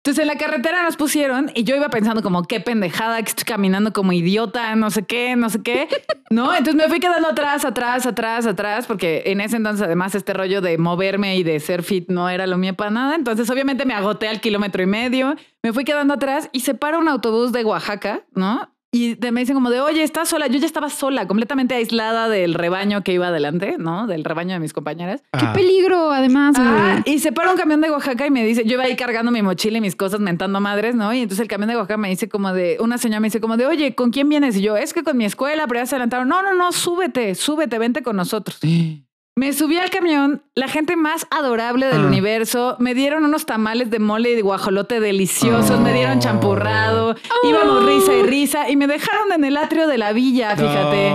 Entonces en la carretera nos pusieron y yo iba pensando como qué pendejada que estoy caminando como idiota, no sé qué, no sé qué. No, entonces me fui quedando atrás, atrás, atrás, atrás, porque en ese entonces además este rollo de moverme y de ser fit no era lo mío para nada. Entonces obviamente me agoté al kilómetro y medio, me fui quedando atrás y se para un autobús de Oaxaca, ¿no? Y me dicen como de, oye, estás sola. Yo ya estaba sola, completamente aislada del rebaño que iba adelante, ¿no? Del rebaño de mis compañeras. Qué ah. peligro, además. Ah, y se para un camión de Oaxaca y me dice, yo iba ahí cargando mi mochila y mis cosas, mentando madres, ¿no? Y entonces el camión de Oaxaca me dice como de, una señora me dice como de, oye, ¿con quién vienes? Y yo, es que con mi escuela, pero ya se adelantaron. No, no, no, súbete, súbete, vente con nosotros. Me subí al camión, la gente más adorable del ah. universo. Me dieron unos tamales de mole y de guajolote deliciosos, me dieron champurrado, íbamos risa y risa y me dejaron en el atrio de la villa, fíjate.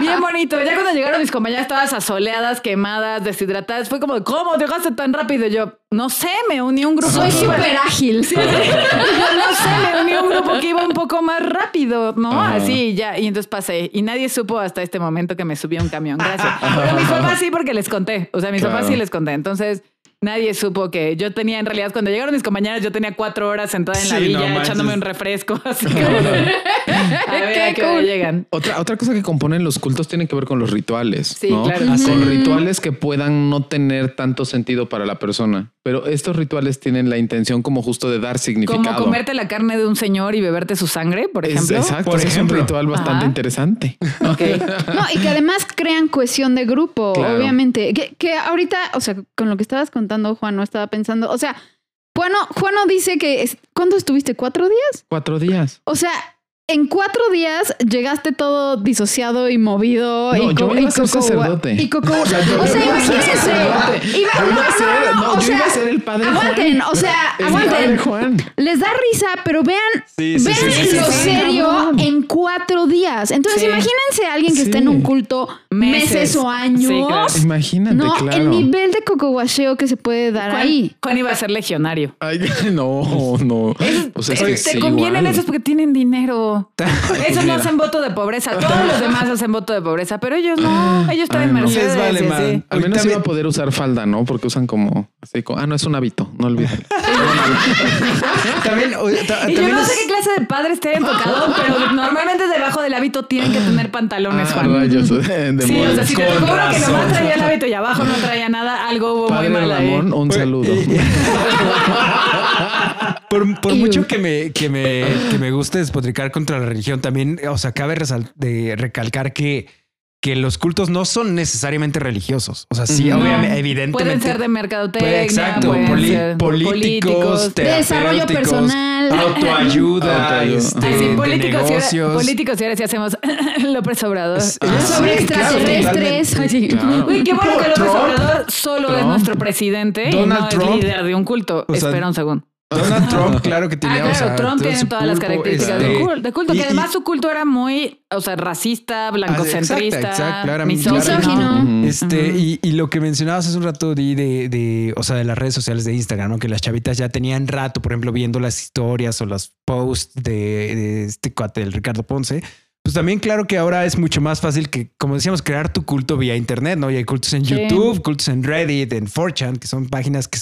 bien bonito. Ya cuando llegaron mis compañeras todas asoleadas, quemadas, deshidratadas, fue como, ¿cómo llegaste tan rápido? yo, no sé, me uní a un grupo. Soy súper ágil. no sé, me uní a un grupo que iba un poco más rápido, ¿no? Así, ya. Y entonces pasé. Y nadie supo hasta este momento que me subí a un camión. Gracias. Pero mis papás sí, porque les conté. O sea, mis papás sí les conté. Entonces, Nadie supo que yo tenía, en realidad, cuando llegaron mis compañeras, yo tenía cuatro horas sentada en la villa echándome un refresco. Así que, a ver qué llegan. Otra, otra cosa que componen los cultos tiene que ver con los rituales. Sí, claro. Con rituales que puedan no tener tanto sentido para la persona. Pero estos rituales tienen la intención como justo de dar significado. Como comerte la carne de un señor y beberte su sangre, por ejemplo. exacto. es un ritual bastante interesante. Okay. No, y que además crean cohesión de grupo, obviamente. Que, que ahorita, o sea, con lo que estabas contando, Juan, no estaba pensando. O sea, bueno, Juan dice que. ¿Cuándo estuviste? ¿Cuatro días? Cuatro días. O sea, en cuatro días llegaste todo disociado y movido. No, y yo iba a ser sacerdote. Y coco. o sea, imagínense. Iba, a ser, no, yo iba a ser el padre aguanten, Juan. o sea, el aguanten. Juan. Les da risa, pero vean, sí, sí, vean lo serio en cuatro días. Entonces, imagínense a alguien que esté en un culto meses, o años. Imagínate, no, claro. El nivel de cocoguacheo que se puede dar ahí. Juan iba a ser legionario. Ay, no, no. Es que te convienen esos porque tienen dinero. Eso no hacen voto de pobreza. Todos los demás hacen voto de pobreza, pero ellos no. Ellos están en Mercedes. Vale, Al menos iba a poder usar falda, ¿no? Porque usan como así. ah, no, es un hábito. No olviden. también, y yo no sé qué clase de padres te hayan tocado, pero normalmente debajo del hábito tienen que tener pantalones, ah, Juan. Rayos de sí, o sea, si te juro que nomás traía el hábito y abajo no traía nada, algo hubo muy mal Ramón, un saludo. por, por mucho que me, que me, que me guste despotricar con contra la religión, también, o sea, cabe de recalcar que, que los cultos no son necesariamente religiosos. O sea, sí, obviamente, evidentemente. Pueden ser de mercadotecnia, exacto, políticos, desarrollo personal, autoayuda, este, políticos, negocios. políticos y ahora sí hacemos López Obrador. Ah, sobre extraterrestres. Uy, qué bueno que López Obrador solo es nuestro presidente y no es líder de un culto. Espera un segundo. Donald Trump, claro que tenía. Ah, claro, Trump tiene todas las características de, culto, que además su culto era muy, o sea, racista, blancocentrista, exacto, misógino. Este, y, lo que mencionabas hace un rato de, de, o sea, de las redes sociales de Instagram, ¿no? Que las chavitas ya tenían rato, por ejemplo, viendo las historias o los posts de, este cuate, del Ricardo Ponce. Pues también claro que ahora es mucho más fácil que, como decíamos, crear tu culto vía internet, ¿no? Y hay cultos en YouTube, cultos en Reddit, en 4chan, que son páginas que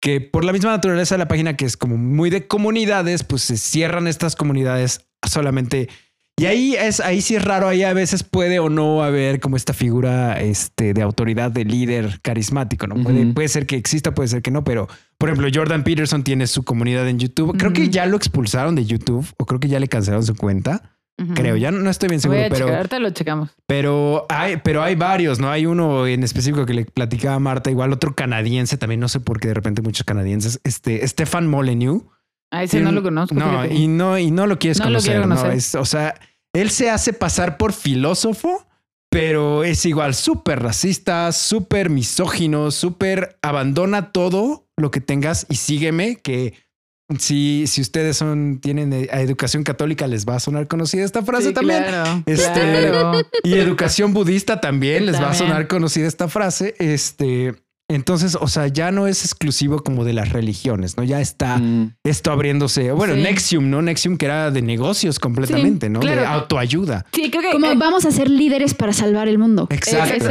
que por la misma naturaleza de la página, que es como muy de comunidades, pues se cierran estas comunidades solamente. Y ahí es, ahí sí es raro, ahí a veces puede o no haber como esta figura este, de autoridad, de líder carismático, ¿no? Puede, puede ser que exista, puede ser que no, pero por ejemplo, Jordan Peterson tiene su comunidad en YouTube. Creo que ya lo expulsaron de YouTube o creo que ya le cancelaron su cuenta. Creo, ya no, estoy bien seguro, pero. ahorita lo checamos. Pero hay, pero hay varios, ¿no? Hay uno en específico que le platicaba a Marta, igual otro canadiense, también no sé por qué de repente muchos canadienses. Este, Stefan Molyneux. Ah, ese no lo conozco. No, y no, y no lo quieres conocer. no, es, o sea, él se hace pasar por filósofo, pero es igual súper racista, súper misógino, súper abandona todo lo que tengas y sígueme, que si, si ustedes son, tienen eh, educación católica, les va a sonar conocida esta frase también. este, Y educación budista también les va a sonar conocida esta frase. Este, entonces, o sea, ya no es exclusivo como de las religiones, ¿no? Ya está mm. esto abriéndose. Bueno, Nexium, ¿no? Nexium que era de negocios completamente, ¿no? De autoayuda. Sí, creo que. Como eh, vamos a ser líderes para salvar el mundo. Exacto.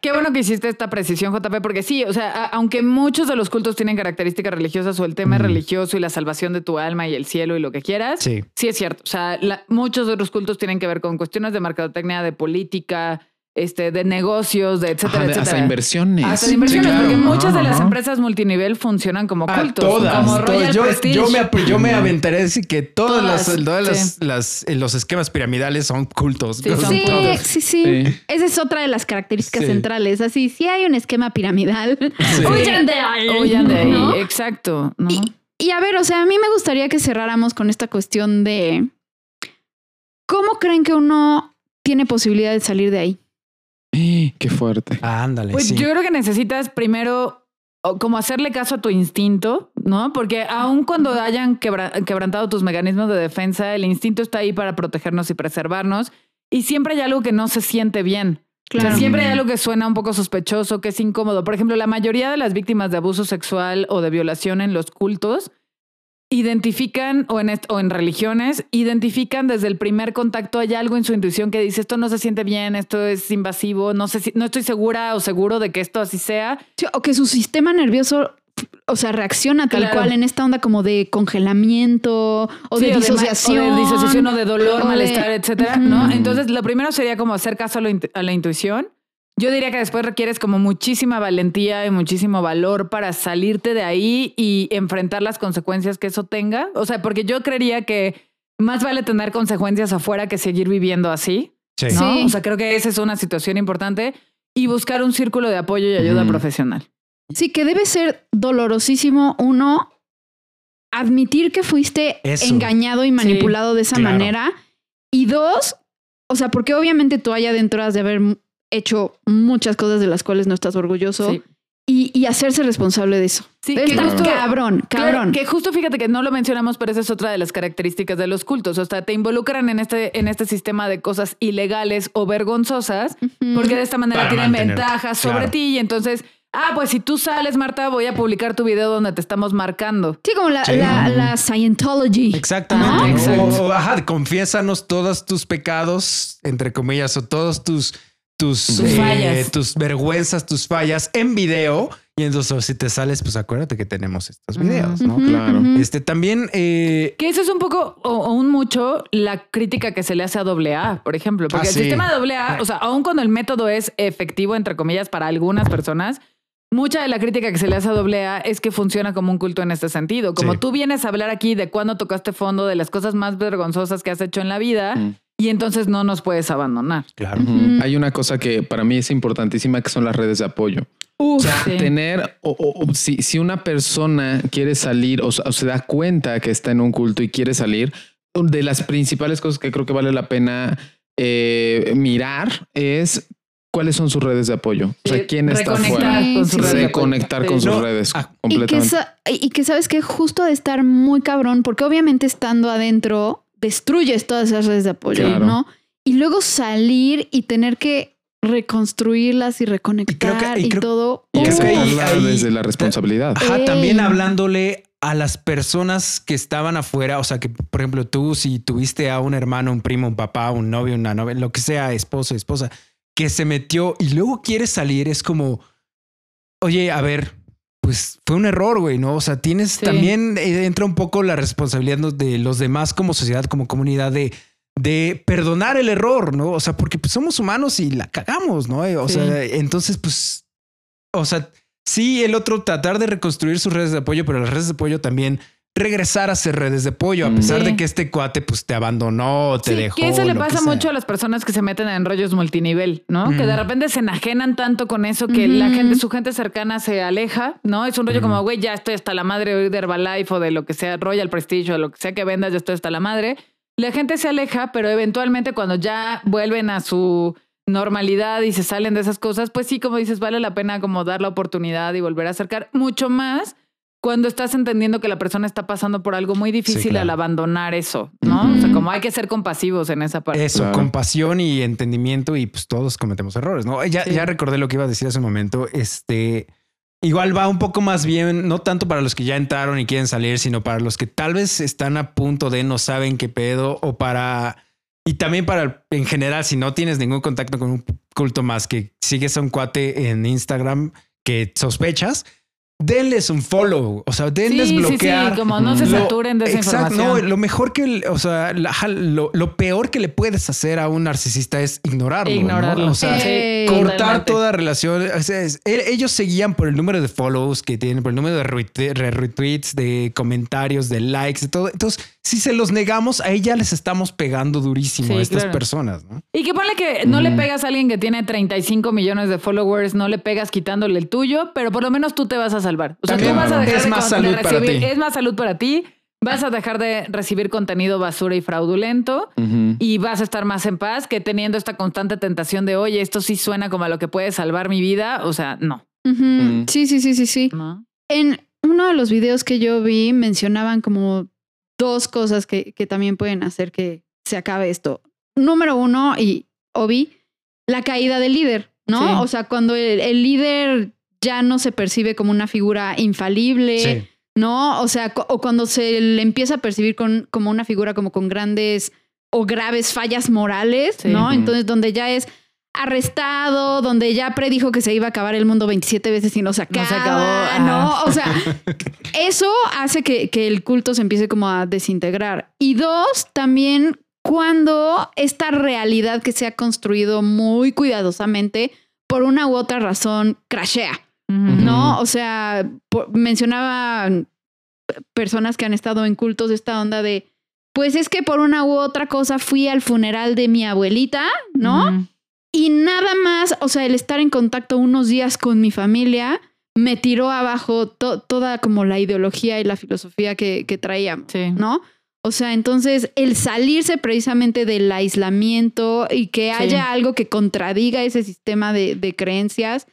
qué bueno que hiciste esta precisión, JP, porque sí, o sea, aunque muchos de los cultos tienen características religiosas o el tema religioso y la salvación de tu alma y el cielo y lo que quieras, sí, sí es cierto. O sea, muchos de los cultos tienen que ver con cuestiones de mercadotecnia, de política este, de negocios, de etcétera, etcétera. Hasta inversiones. Hasta inversiones, porque muchas de las empresas multinivel funcionan como ah, cultos. todas, como Royal Yo, yo, me, yo me aventaré a decir que todas, las, las, eh, los esquemas piramidales son cultos. Sí, sí, sí, Esa es otra de las características centrales. Así, si hay un esquema piramidal, huyan de ahí. Huyan de ahí, exacto. Y, y a ver, o sea, a mí me gustaría que cerráramos con esta cuestión de ¿cómo creen que uno tiene posibilidad de salir de ahí? Qué fuerte. ándale. Pues yo creo que necesitas primero como hacerle caso a tu instinto, ¿no? Porque aun cuando hayan quebrantado tus mecanismos de defensa, el instinto está ahí para protegernos y preservarnos. Y siempre hay algo que no se siente bien. Claro. siempre hay algo que suena un poco sospechoso, que es incómodo. Por ejemplo, la mayoría de las víctimas de abuso sexual o de violación en los cultos identifican, o en, o en religiones, identifican desde el primer contacto, hay algo en su intuición que dice, esto no se siente bien, esto es invasivo, no, sé si, no estoy segura o seguro de que esto así sea. o que su sistema nervioso o sea, reacciona tal cual en esta onda como de congelamiento o de disociación. O de disociación o de dolor, malestar, etcétera, ¿no? Entonces, lo primero sería como hacer caso a la intuición yo diría que después requieres como muchísima valentía y muchísimo valor para salirte de ahí y enfrentar las consecuencias que eso tenga. O sea, porque yo creería que más vale tener consecuencias afuera que seguir viviendo así. Sí. O sea, creo que esa es una situación importante y buscar un círculo de apoyo y ayuda profesional. Sí, que debe ser dolorosísimo uno admitir que fuiste engañado y manipulado de esa manera y dos, o sea, porque obviamente tú allá adentro has de haber hecho muchas cosas de las cuales no estás orgulloso. Y, hacerse responsable de eso. Sí, que cabrón, cabrón. que justo fíjate que no lo mencionamos, pero esa es otra de las características de los cultos. O sea, te involucran en este, en este sistema de cosas ilegales o vergonzosas, porque de esta manera tienen ventajas sobre ti. Y entonces, ah, pues si tú sales, Marta, voy a publicar tu video donde te estamos marcando. Sí, como la, la, Scientology. Exactamente. ajá, confiésanos todos tus pecados, entre comillas, o todos tus tus, eh, tus vergüenzas, tus fallas en video. Y entonces, si te sales, pues acuérdate que tenemos estos videos, ¿no? Claro. Este también. Eh, que eso es un poco o, un mucho la crítica que se le hace a AA, por ejemplo. Porque ah, el sistema de AA, o sea, aun cuando el método es efectivo, entre comillas, para algunas personas, mucha de la crítica que se le hace a AA es que funciona como un culto en este sentido. Como tú vienes a hablar aquí de cuándo tocaste fondo, de las cosas más vergonzosas que has hecho en la vida. Mm y entonces no nos puedes abandonar. Claro. Hay una cosa que para mí es importantísima que son las redes de apoyo. o sea, tener, o, si, si, una persona quiere salir o, se da cuenta que está en un culto y quiere salir, de las principales cosas que creo que vale la pena eh, mirar es cuáles son sus redes de apoyo. O sea, quién está fuera. Con Reconectar con sus redes ah, completamente. Y que, y que sabes que justo de estar muy cabrón, porque obviamente estando adentro destruyes todas esas redes de apoyo, ¿no? Y luego salir y tener que reconstruirlas y reconectar y, todo. Y creo que desde la responsabilidad. Ajá, también hablándole a las personas que estaban afuera, o sea, que por ejemplo tú si tuviste a un hermano, un primo, un papá, un novio, una novia, lo que sea, esposo, esposa, que se metió y luego quiere salir, es como, oye, a ver, pues fue un error, güey, ¿no? O sea, tienes también, eh, entra un poco la responsabilidad de los demás como sociedad, como comunidad, de, de perdonar el error, ¿no? O sea, porque pues, somos humanos y la cagamos, ¿no? O sea, entonces, pues, o sea, sí, el otro tratar de reconstruir sus redes de apoyo, pero las redes de apoyo también regresar a hacer redes de pollo, a pesar de que este cuate pues te abandonó, te dejó. Que eso le pasa mucho a las personas que se meten en rollos multinivel, ¿no? Que de repente se enajenan tanto con eso que la gente, su gente cercana se aleja, ¿no? Es un rollo como, güey, ya estoy hasta la madre de Herbalife o de lo que sea, Royal Prestige o lo que sea que vendas, ya estoy hasta la madre. La gente se aleja, pero eventualmente cuando ya vuelven a su normalidad y se salen de esas cosas, pues sí, como dices, vale la pena como dar la oportunidad y volver a acercar mucho más cuando estás entendiendo que la persona está pasando por algo muy difícil al abandonar eso, ¿no? O sea, como hay que ser compasivos en esa parte. Eso, compasión y entendimiento y pues todos cometemos errores, ¿no? Ya, ya recordé lo que iba a decir hace un momento. Este, igual va un poco más bien, no tanto para los que ya entraron y quieren salir, sino para los que tal vez están a punto de no saben qué pedo o para... Y también para, en general, si no tienes ningún contacto con un culto más que sigues a un cuate en Instagram que sospechas, denles un follow, o sea, denles sí, bloquear. Sí, sí, como no se saturen de esa exacto, No, lo mejor que, o sea, lo, peor que le puedes hacer a un narcisista es ignorarlo. Ignorarlo. O sea, cortar toda relación. ellos seguían por el número de follows que tienen, por el número de retweets, de comentarios, de likes, de todo. Entonces, si se los negamos, ahí ya les estamos pegando durísimo a estas personas. ¿no? Y que ponle que no le pegas a alguien que tiene 35 millones de followers, no le pegas quitándole el tuyo, pero por lo menos tú te vas a salvar. O sea, tú vas a dejar es más salud para ti. Es más salud para ti. vas a dejar de recibir contenido basura y fraudulento y vas a estar más en paz que teniendo esta constante tentación de, oye, esto sí suena como a lo que puede salvar mi vida. O sea, no. Sí, sí, sí, sí, sí. En uno de los videos que yo vi mencionaban como dos cosas que, que también pueden hacer que se acabe esto. Número uno, y Obi, la caída del líder, ¿no? O sea, cuando el, líder ya no se percibe como una figura infalible, ¿no? O sea, o cuando se le empieza a percibir con, como una figura como con grandes o graves fallas morales, ¿no? Entonces, donde ya es arrestado, donde ya predijo que se iba a acabar el mundo 27 veces y no se acaba. No se acabó. No, o sea, eso hace que, que, el culto se empiece como a desintegrar. Y dos, también cuando esta realidad que se ha construido muy cuidadosamente por una u otra razón crashea, ¿no? O sea, mencionaba personas que han estado en cultos esta onda de, pues es que por una u otra cosa fui al funeral de mi abuelita, ¿no? Y nada más, o sea, el estar en contacto unos días con mi familia me tiró abajo toda como la ideología y la filosofía que, que traíamos, ¿no? O sea, entonces el salirse precisamente del aislamiento y que haya algo que contradiga ese sistema de, creencias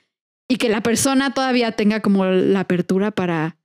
y que la persona todavía tenga como la apertura para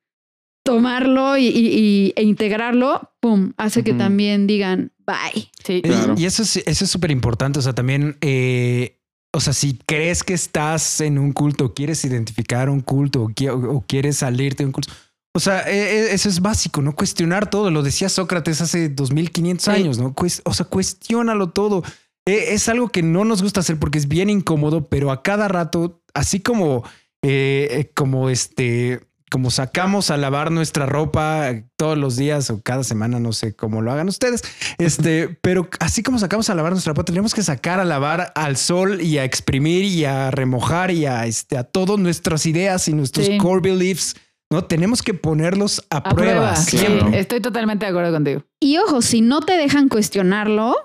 tomarlo y, e integrarlo, pum, hace que también digan bye. Sí, claro. Y eso es eso es súper importante. O sea, también, eh, o sea, si crees que estás en un culto, quieres identificar un culto o quieres salirte de un culto o sea, e, e, eso es básico, ¿no? Cuestionar todo. Lo decía Sócrates hace 2500 años, ¿no? O sea, cuestiónalo todo. E, es algo que no nos gusta hacer porque es bien incómodo, pero a cada rato, así como, eh, eh, como este, como sacamos a lavar nuestra ropa todos los días o cada semana, no sé cómo lo hagan ustedes, este, pero así como sacamos a lavar nuestra ropa, tendríamos que sacar a lavar al sol y a exprimir y a remojar y a, este, a todas nuestras ideas y nuestros core beliefs no, tenemos que ponerlos a, prueba. estoy totalmente de acuerdo contigo. Y ojo, si no te dejan cuestionarlo,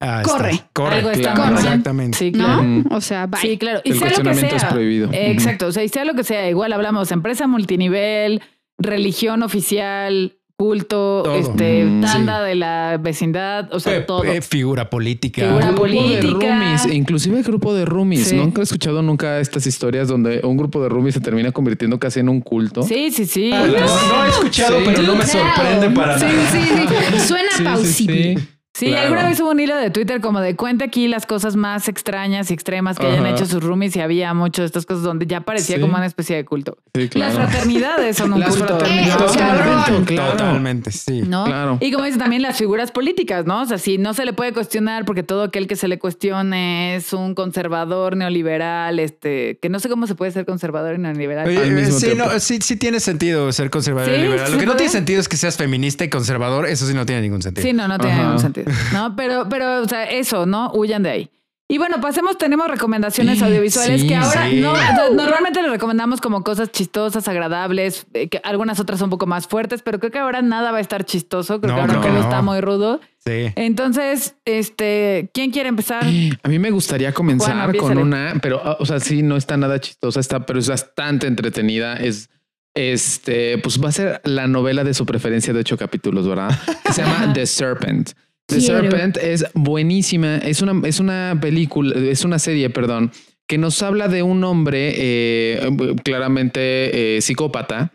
ah, corre. Corre, exactamente. Sí, claro. O sea, bye. Sí, claro. Y sea lo que sea. Es prohibido. exacto. O sea, y sea lo que sea, igual hablamos empresa multinivel, religión oficial, culto, este, mm, tanda de la vecindad, o sea, todo. figura política. Figura política. De roomies, inclusive grupo de roomies. Nunca he escuchado nunca estas historias donde un grupo de roomies se termina convirtiendo casi en un culto. Sí, sí, sí. Ah, no, he escuchado, pero no me sorprende para nada. Sí, sí, Suena pausible. Sí, alguna vez hubo un hilo de Twitter como de cuenta aquí las cosas más extrañas y extremas que hayan hecho sus roomies y había muchas de estas cosas donde ya parecía como una especie de culto. Las fraternidades son un las culto. Fraternidades, Totalmente, sí. Claro. Y como dice también las figuras políticas, ¿no? O sea, si no se le puede cuestionar porque todo aquel que se le cuestione es un conservador neoliberal, este, que no sé cómo se puede ser conservador y neoliberal. sí, no, sí, sí tiene sentido ser conservador y neoliberal. Lo que no tiene sentido es que seas feminista y conservador, eso sí no tiene ningún sentido. Sí, no, no tiene ningún sentido. ¿no? Pero, pero, o sea, eso, ¿no? Huyan de ahí. Y bueno, pasemos, tenemos recomendaciones audiovisuales que ahora no, normalmente les recomendamos como cosas chistosas, agradables, eh, que algunas otras son un poco más fuertes, pero creo que ahora nada va a estar chistoso, creo que ahora todo está muy rudo. Sí. Entonces, este, ¿quién quiere empezar? A mí me gustaría comenzar con una, pero, o sea, sí, no está nada chistosa, está, pero es bastante entretenida, es este, pues va a ser la novela de su preferencia de ocho capítulos, ¿verdad? Que se llama The Serpent. The Serpent es buenísima. Es una, es una película, es una serie, perdón, que nos habla de un hombre eh, claramente eh, psicópata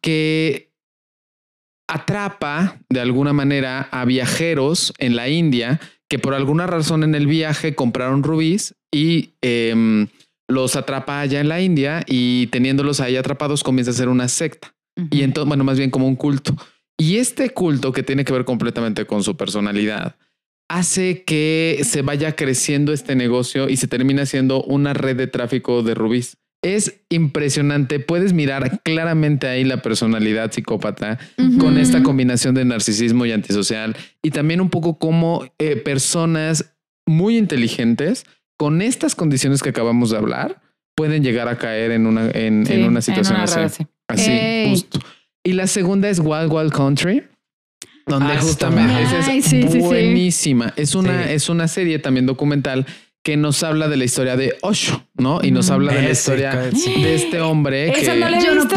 que atrapa de alguna manera a viajeros en la India que por alguna razón en el viaje compraron rubíes y em, los atrapa allá en la India y teniéndolos ahí atrapados comienza a ser una secta. Y entonces, bueno, más bien como un culto. Y este culto que tiene que ver completamente con su personalidad hace que se vaya creciendo este negocio y se termina siendo una red de tráfico de rubíes. Es impresionante. Puedes mirar claramente ahí la personalidad psicópata con esta combinación de narcisismo y antisocial y también un poco como eh, personas muy inteligentes con estas condiciones que acabamos de hablar pueden llegar a caer en una, en, una situación así. Así, justo. Y la segunda es Wild Wild Country, donde ah, justamente es, buenísima. Es una, es una serie también documental que nos habla de la historia de Osho, ¿no? Y nos mm, habla de la historia de este hombre Eso que... no lo he visto.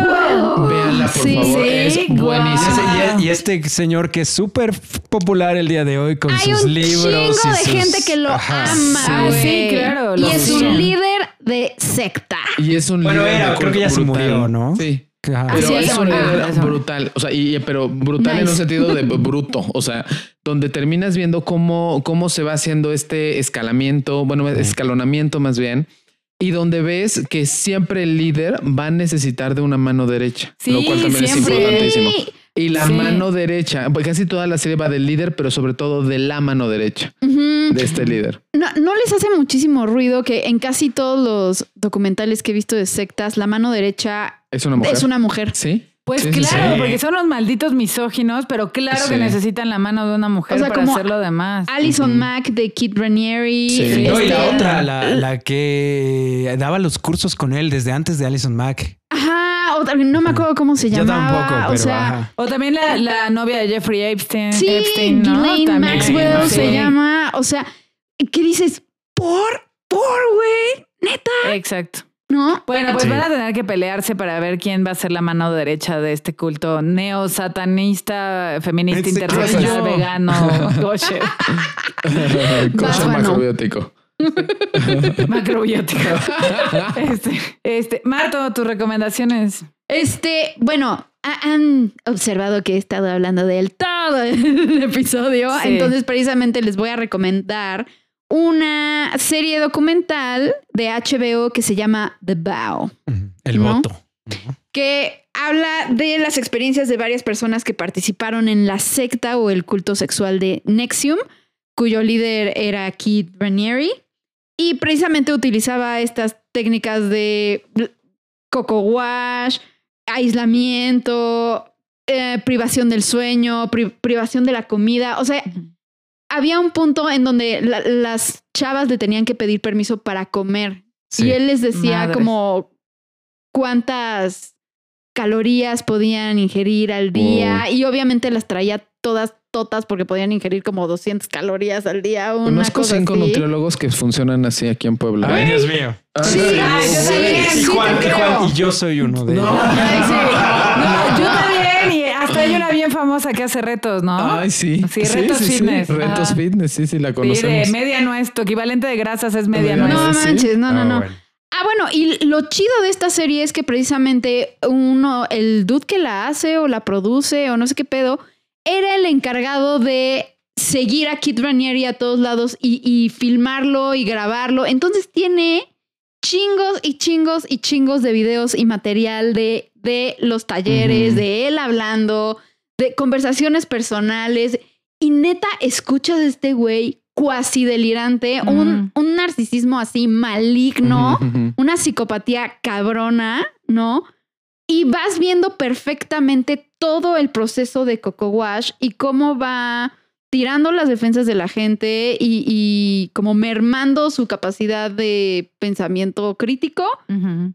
Véanla, por favor. es buenísimo. Y, este señor que es súper popular el día de hoy con Hay sus un libros. Chingo de gente que lo ama. Sí, claro. Y es un líder de secta. Y es un bueno, líder. Era, creo que ya se murió, ¿no? Sí. Pero es, un líder brutal, o sea, y, pero brutal en un sentido de bruto, o sea, donde terminas viendo cómo, cómo se va haciendo este escalamiento, bueno, escalonamiento más bien, y donde ves que siempre el líder va a necesitar de una mano derecha, lo cual también es importantísimo. Y la mano derecha, porque casi toda la serie va del líder, pero sobre todo de la mano derecha de este líder. No, no les hace muchísimo ruido que en casi todos los documentales que he visto de sectas, la mano derecha es una mujer. Es una mujer. Sí. Pues claro, porque son los malditos misóginos, pero claro que necesitan la mano de una mujer para hacer lo demás. Alison Mack de Kid Ranieri. y la este, otra, la, que daba los cursos con él desde antes de Alison Mack. Ajá, no me acuerdo cómo se llamaba. Yo tampoco, pero o, sea, o también la, novia de Jeffrey Epstein. Sí, Epstein, ¿no? Maxwell se llama. O sea, ¿qué dices? ¿Por? ¿Por, güey? ¿Neta? Exacto. ¿No? Bueno, pues van a tener que pelearse para ver quién va a ser la mano derecha de este culto neo-satanista, feminista, internacional, vegano, kosher. kosher macrobiótico. macrobiótico. este, este, Marto, tus recomendaciones. Este, bueno, han observado que he estado hablando de él todo el episodio, entonces precisamente les voy a recomendar una serie documental de HBO que se llama The Bow. El voto. Que habla de las experiencias de varias personas que participaron en la secta o el culto sexual de Nexium, cuyo líder era Keith Ranieri. Y precisamente utilizaba estas técnicas de coco wash, aislamiento, eh, privación del sueño, privación de la comida. O sea, había un punto en donde las chavas le tenían que pedir permiso para comer. Y él les decía como cuántas calorías podían ingerir al día. Y obviamente las traía todas totas porque podían ingerir como 200 calorías al día. Una Conozco con nutriólogos que funcionan así aquí en Puebla. Ay, Dios mío. Sí, y Juan, y yo soy uno de ellos. No, yo también. Y hasta hay una bien famosa que hace retos, ¿no? Ay, sí. Sí, retos fitness. Retos fitness, sí, sí, la conocemos. Sí, de media nuez. Tu equivalente de grasas es media nuez. No manches, no, no, ah, no. Ah, bueno, y lo chido de esta serie es que precisamente uno, el dude que la hace o la produce o no sé qué pedo, era el encargado de seguir a Kid Ranieri a todos lados y, filmarlo y grabarlo. Entonces tiene chingos y chingos y chingos de videos y material de, de los talleres, de él hablando, de conversaciones personales. Y neta, escucha de este güey cuasi delirante, un, un, narcisismo así maligno, una psicopatía cabrona, ¿no? Y vas viendo perfectamente todo el proceso de Coco Wash y cómo va tirando las defensas de la gente y, como mermando su capacidad de pensamiento crítico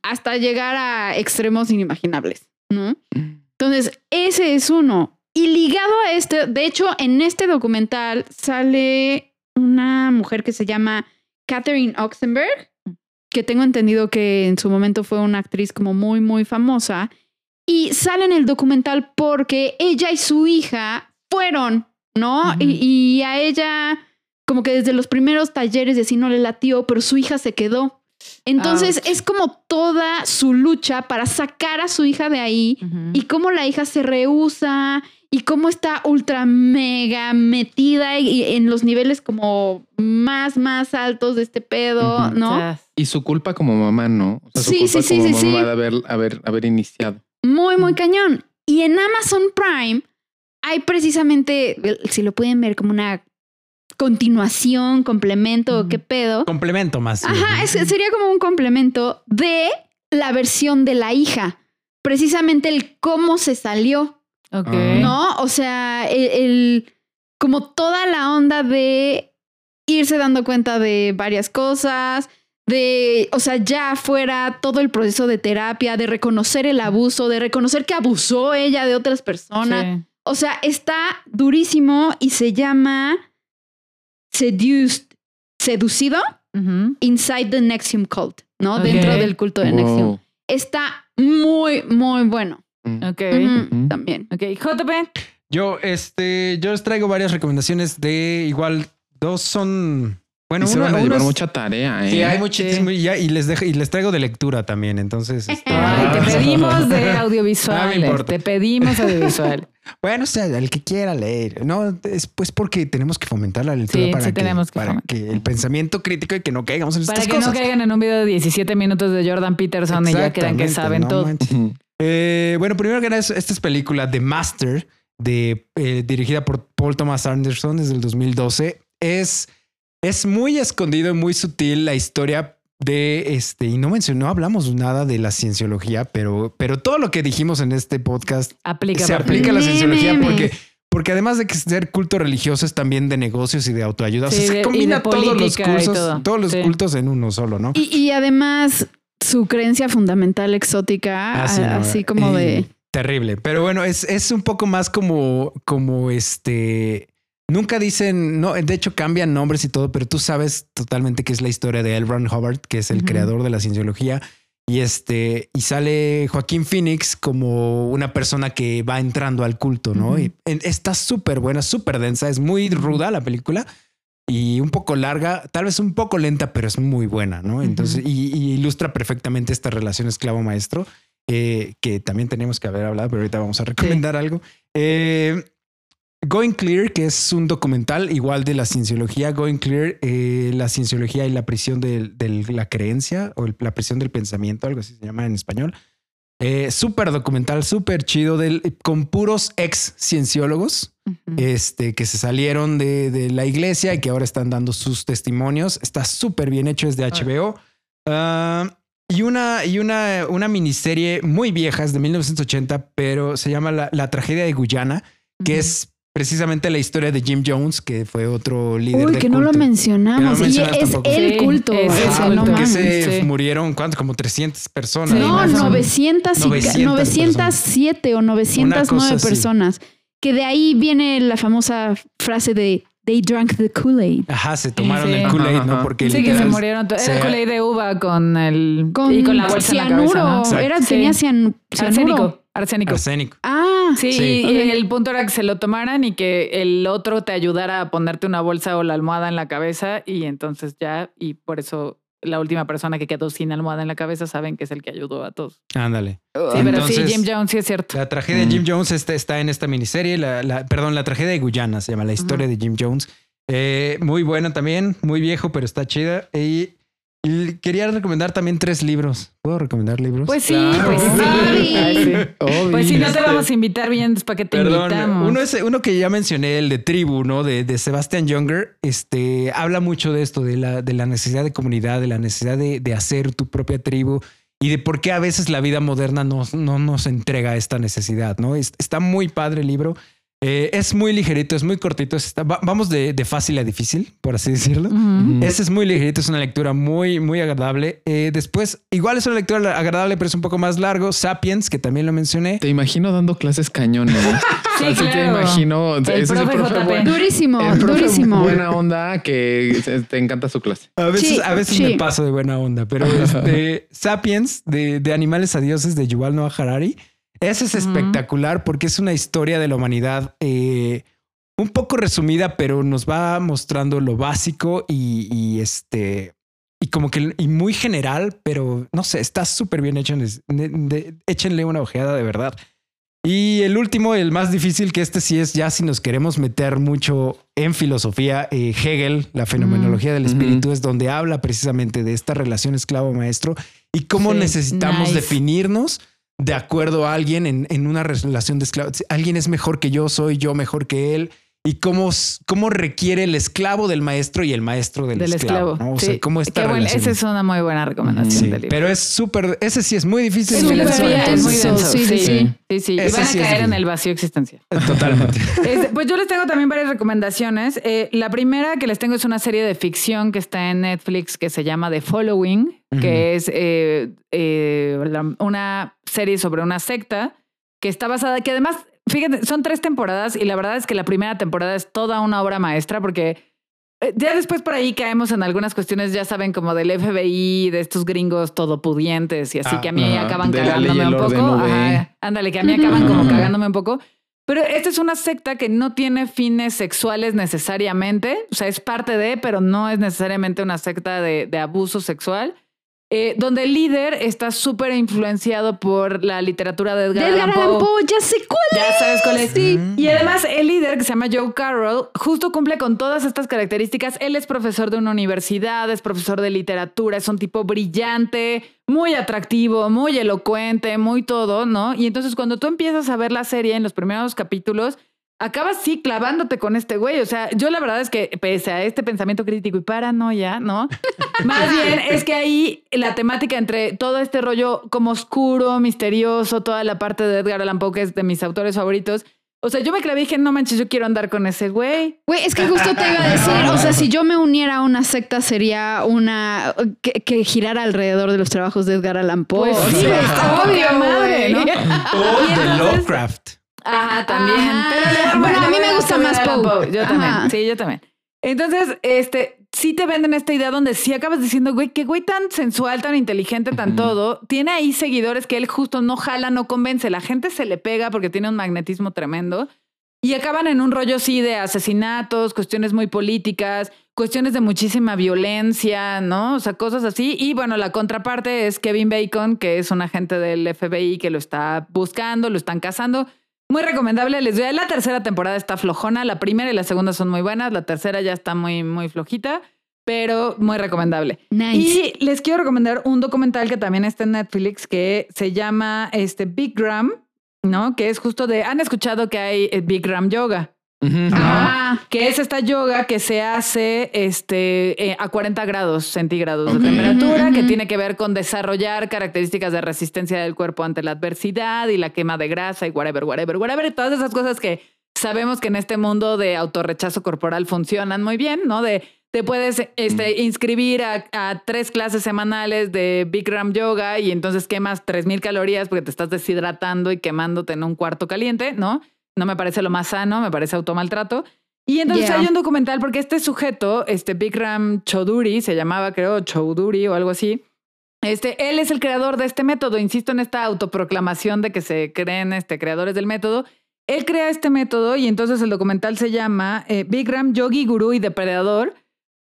hasta llegar a extremos inimaginables, ¿no? Entonces, ese es uno. Y ligado a este, de hecho, en este documental sale una mujer que se llama Catherine Oxenberg, que tengo entendido que en su momento fue una actriz como muy, muy famosa. Y sale en el documental porque ella y su hija fueron, ¿no? y, a ella, como que desde los primeros talleres de así no le latió, pero su hija se quedó. Entonces es como toda su lucha para sacar a su hija de ahí y cómo la hija se rehúsa y cómo está ultra mega metida y, en los niveles como más, más altos de este pedo, ¿no? Y su culpa como mamá, ¿no? O sea, su culpa como mamá de haber, haber, haber iniciado. Muy, muy cañón. Y en Amazon Prime hay precisamente, si lo pueden ver como una continuación, complemento, qué pedo. Complemento más. Ajá, sería como un complemento de la versión de la hija. Precisamente el cómo se salió. Ok. ¿No? O sea, el, como toda la onda de irse dando cuenta de varias cosas, de, o sea, ya fuera todo el proceso de terapia, de reconocer el abuso, de reconocer que abusó ella de otras personas. O sea, está durísimo y se llama Seduced, Seducido. Inside the Nexium Cult, ¿no? Dentro del culto de Nexium. Está muy, muy bueno. Mm. Ok. También. Ok. JP. Yo, este, yo les traigo varias recomendaciones de igual, dos son bueno, y se van a llevar mucha tarea, ¿eh? Sí, hay muchísimo y, y, les dejo, y les traigo de lectura también, entonces. Este, te pedimos de audiovisual. te pedimos audiovisual. bueno, o sea, el que quiera leer. No, es pues porque tenemos que fomentar la lectura para, que, para que el pensamiento crítico y que no caigamos en para estas cosas. Para que no caigan en un video de 17 minutos de Jordan Peterson y ya crean que saben todo. Eh, bueno, primero que nada, esta es película The Master, de, eh, dirigida por Paul Thomas Anderson desde el 2012. Es es muy escondido y muy sutil la historia de este, y no mencionó, hablamos nada de la cienciología, pero, pero todo lo que dijimos en este podcast se aplica a la cienciología porque, porque además de que ser culto religioso es también de negocios y de autoayuda. se combina todos los cursos, todos los cultos en uno solo, ¿no? Y, además su creencia fundamental exótica, ah, así como de. Terrible. Pero bueno, es, es un poco más como, como este Nunca dicen, no, de hecho cambian nombres y todo, pero tú sabes totalmente que es la historia de L. Ron Hubbard, que es el creador de la cienciología. Y este, y sale Joaquín Phoenix como una persona que va entrando al culto, ¿no? y está súper buena, súper densa, es muy ruda la película y un poco larga, tal vez un poco lenta, pero es muy buena, ¿no? Entonces, y, ilustra perfectamente esta relación esclavo-maestro, eh, que también tenemos que haber hablado, pero ahorita vamos a recomendar algo. Eh, Going Clear, que es un documental igual de la cienciología, Going Clear, eh, la cienciología y la prisión de, la creencia o la prisión del pensamiento, algo así se llama en español. Eh, súper documental, súper chido, del, con puros ex cienciólogos este, que se salieron de, la iglesia y que ahora están dando sus testimonios. Está súper bien hecho, es de HBO. Ah, y una, y una, una miniserie muy vieja, es de 1980, pero se llama La, la tragedia de Guyana, que es precisamente la historia de Jim Jones, que fue otro líder Uy, que no lo mencionamos. y es el culto. que se murieron, ¿cuánto? Como 300 personas. No, 900 907 o 909 personas. Que de ahí viene la famosa frase de They drank the Kool-Aid. Ajá, se tomaron el Kool-Aid, ¿no? Porque sí, que se murieron. Era el Kool-Aid de uva con el... Con, y con la bolsa cianuro. En la Era, tenía cian, cianuro. Arsénico. Arsénico. Ah, sí. Y el punto era que se lo tomaran y que el otro te ayudara a ponerte una bolsa o la almohada en la cabeza y entonces ya, y por eso la última persona que quedó sin almohada en la cabeza saben que es el que ayudó a todos. Ándale. Sí, pero sí, Jim Jones sí es cierto. La tragedia de Jim. Jones está, está, en esta miniserie, la, perdón, la tragedia de Guyana se llama, la historia de Jim Jones. Eh, muy bueno también, muy viejo, pero está chida. Y quería recomendar también tres libros. ¿Puedo recomendar libros? Pues sí, pues sí. Pues sí, no te vamos a invitar bien pues, para que te invitamos. Uno es uno que ya mencioné, el de Tribu, ¿no? De, de Sebastian Younger. Este habla mucho de esto, de la, de la necesidad de comunidad, de la necesidad de, de hacer tu propia tribu y de por qué a veces la vida moderna no, no nos entrega esta necesidad, ¿no? está muy padre el libro. Eh, es muy ligerito, es muy cortito. vamos de, fácil a difícil, por así decirlo. Ese es muy ligerito, es una lectura muy, muy agradable. Eh, después, igual es una lectura agradable, pero es un poco más largo. Sapiens, que también lo mencioné. Te imagino dando clases cañones. sí, Así te imagino. durísimo, durísimo. Buena onda que te encanta su clase. A veces, a veces me paso de buena onda, pero este, Sapiens de, de Animales a Dioses de Yuval Noah Harari ese es espectacular porque es una historia de la humanidad eh, un poco resumida, pero nos va mostrando lo básico y, este y como que y muy general, pero no sé, está súper bien hecho. échenle una ojeada de verdad. Y el último, el más difícil, que este sí es ya si nos queremos meter mucho en filosofía, eh, Hegel, la fenomenología del espíritu, es donde habla precisamente de esta relación esclavo-maestro y cómo necesitamos definirnos de acuerdo a alguien en, en una relación de esclavo. Alguien es mejor que yo, soy yo mejor que él y cómo, cómo requiere el esclavo del maestro y el maestro del, esclavo. O sea, cómo está bueno, Esa es una muy buena recomendación del libro. Pero es súper, ese sí es muy difícil. Es, muy, es muy denso. Sí, sí, sí. sí, sí. Y van a caer en el vacío existencial. Totalmente. pues yo les tengo también varias recomendaciones. Eh, la primera que les tengo es una serie de ficción que está en Netflix que se llama The Following, que es eh, eh, una serie sobre una secta que está basada, que además Fíjate, son tres temporadas y la verdad es que la primera temporada es toda una obra maestra porque eh, ya después por ahí caemos en algunas cuestiones, ya saben, como del FBI, de estos gringos todopudientes y así Ah, que a mí ajá, acaban cagándome un poco. Ajá, ándale, que a mí acaban como cagándome un poco. Pero esta es una secta que no tiene fines sexuales necesariamente. O sea, es parte de, pero no es necesariamente una secta de, de abuso sexual. Eh, donde el líder está súper influenciado por la literatura de Edgar, De Edgar Allan Poe. Allan Poe, ya sé cuál Ya sabes cuál es. Sí. Y además el líder que se llama Joe Carroll justo cumple con todas estas características. Él es profesor de una universidad, es profesor de literatura, es un tipo brillante, muy atractivo, muy elocuente, muy todo, ¿no? Y entonces cuando tú empiezas a ver la serie en los primeros capítulos, acabas sí clavándote con este güey. O sea, yo la verdad es que pese a este pensamiento crítico y paranoia, ¿no? Más bien es que ahí la temática entre todo este rollo como oscuro, misterioso, toda la parte de Edgar Allan Poe, que es de mis autores favoritos. O sea, yo me clavé y dije, no manches, yo quiero andar con ese güey. Güey, es que justo te iba a decir, o sea, si yo me uniera a una secta sería una que, que girara alrededor de los trabajos de Edgar Allan Poe. Pues o sí, sea, está poca obvio, madre, ¿no? güey. O Y de Lovecraft. Ajá, también. Ajá. Pero, Bueno, a mí me gusta más Poe. Yo Ajá. también. Sí, yo también. Entonces, este, sí te venden esta idea donde sí acabas diciendo, güey, qué güey tan sensual, tan inteligente, tan todo. Tiene ahí seguidores que él justo no jala, no convence. La gente se le pega porque tiene un magnetismo tremendo. Y acaban en un rollo sí de asesinatos, cuestiones muy políticas, cuestiones de muchísima violencia, ¿no? O sea, cosas así. Y bueno, la contraparte es Kevin Bacon, que es un agente del FBI que lo está buscando, lo están cazando. Muy recomendable, les doy. La tercera temporada está flojona, la primera y la segunda son muy buenas, la tercera ya está muy, muy flojita, pero muy recomendable. Nice. Y les quiero recomendar un documental que también está en Netflix que se llama este, Big Gram, ¿no? Que es justo de, han escuchado que hay eh, Big Ram Yoga, Ah, que es esta yoga que se hace este, eh, a 40 grados centígrados de temperatura, que tiene que ver con desarrollar características de resistencia del cuerpo ante la adversidad y la quema de grasa y whatever, whatever, whatever, y todas esas cosas que sabemos que en este mundo de autorrechazo corporal funcionan muy bien, ¿no? De te puedes este, inscribir a, a tres clases semanales de Bikram Yoga y entonces quemas 3.000 calorías porque te estás deshidratando y quemándote en un cuarto caliente, ¿no? No me parece lo más sano, me parece automaltrato. Y entonces Yeah. hay un documental porque este sujeto, este Bikram Chaudhuri, se llamaba creo Chaudhuri o algo así, este, él es el creador de este método. Insisto en esta autoproclamación de que se creen este, creadores del método. Él crea este método y entonces el documental se llama eh, Bikram Yogi Guru y Depredador,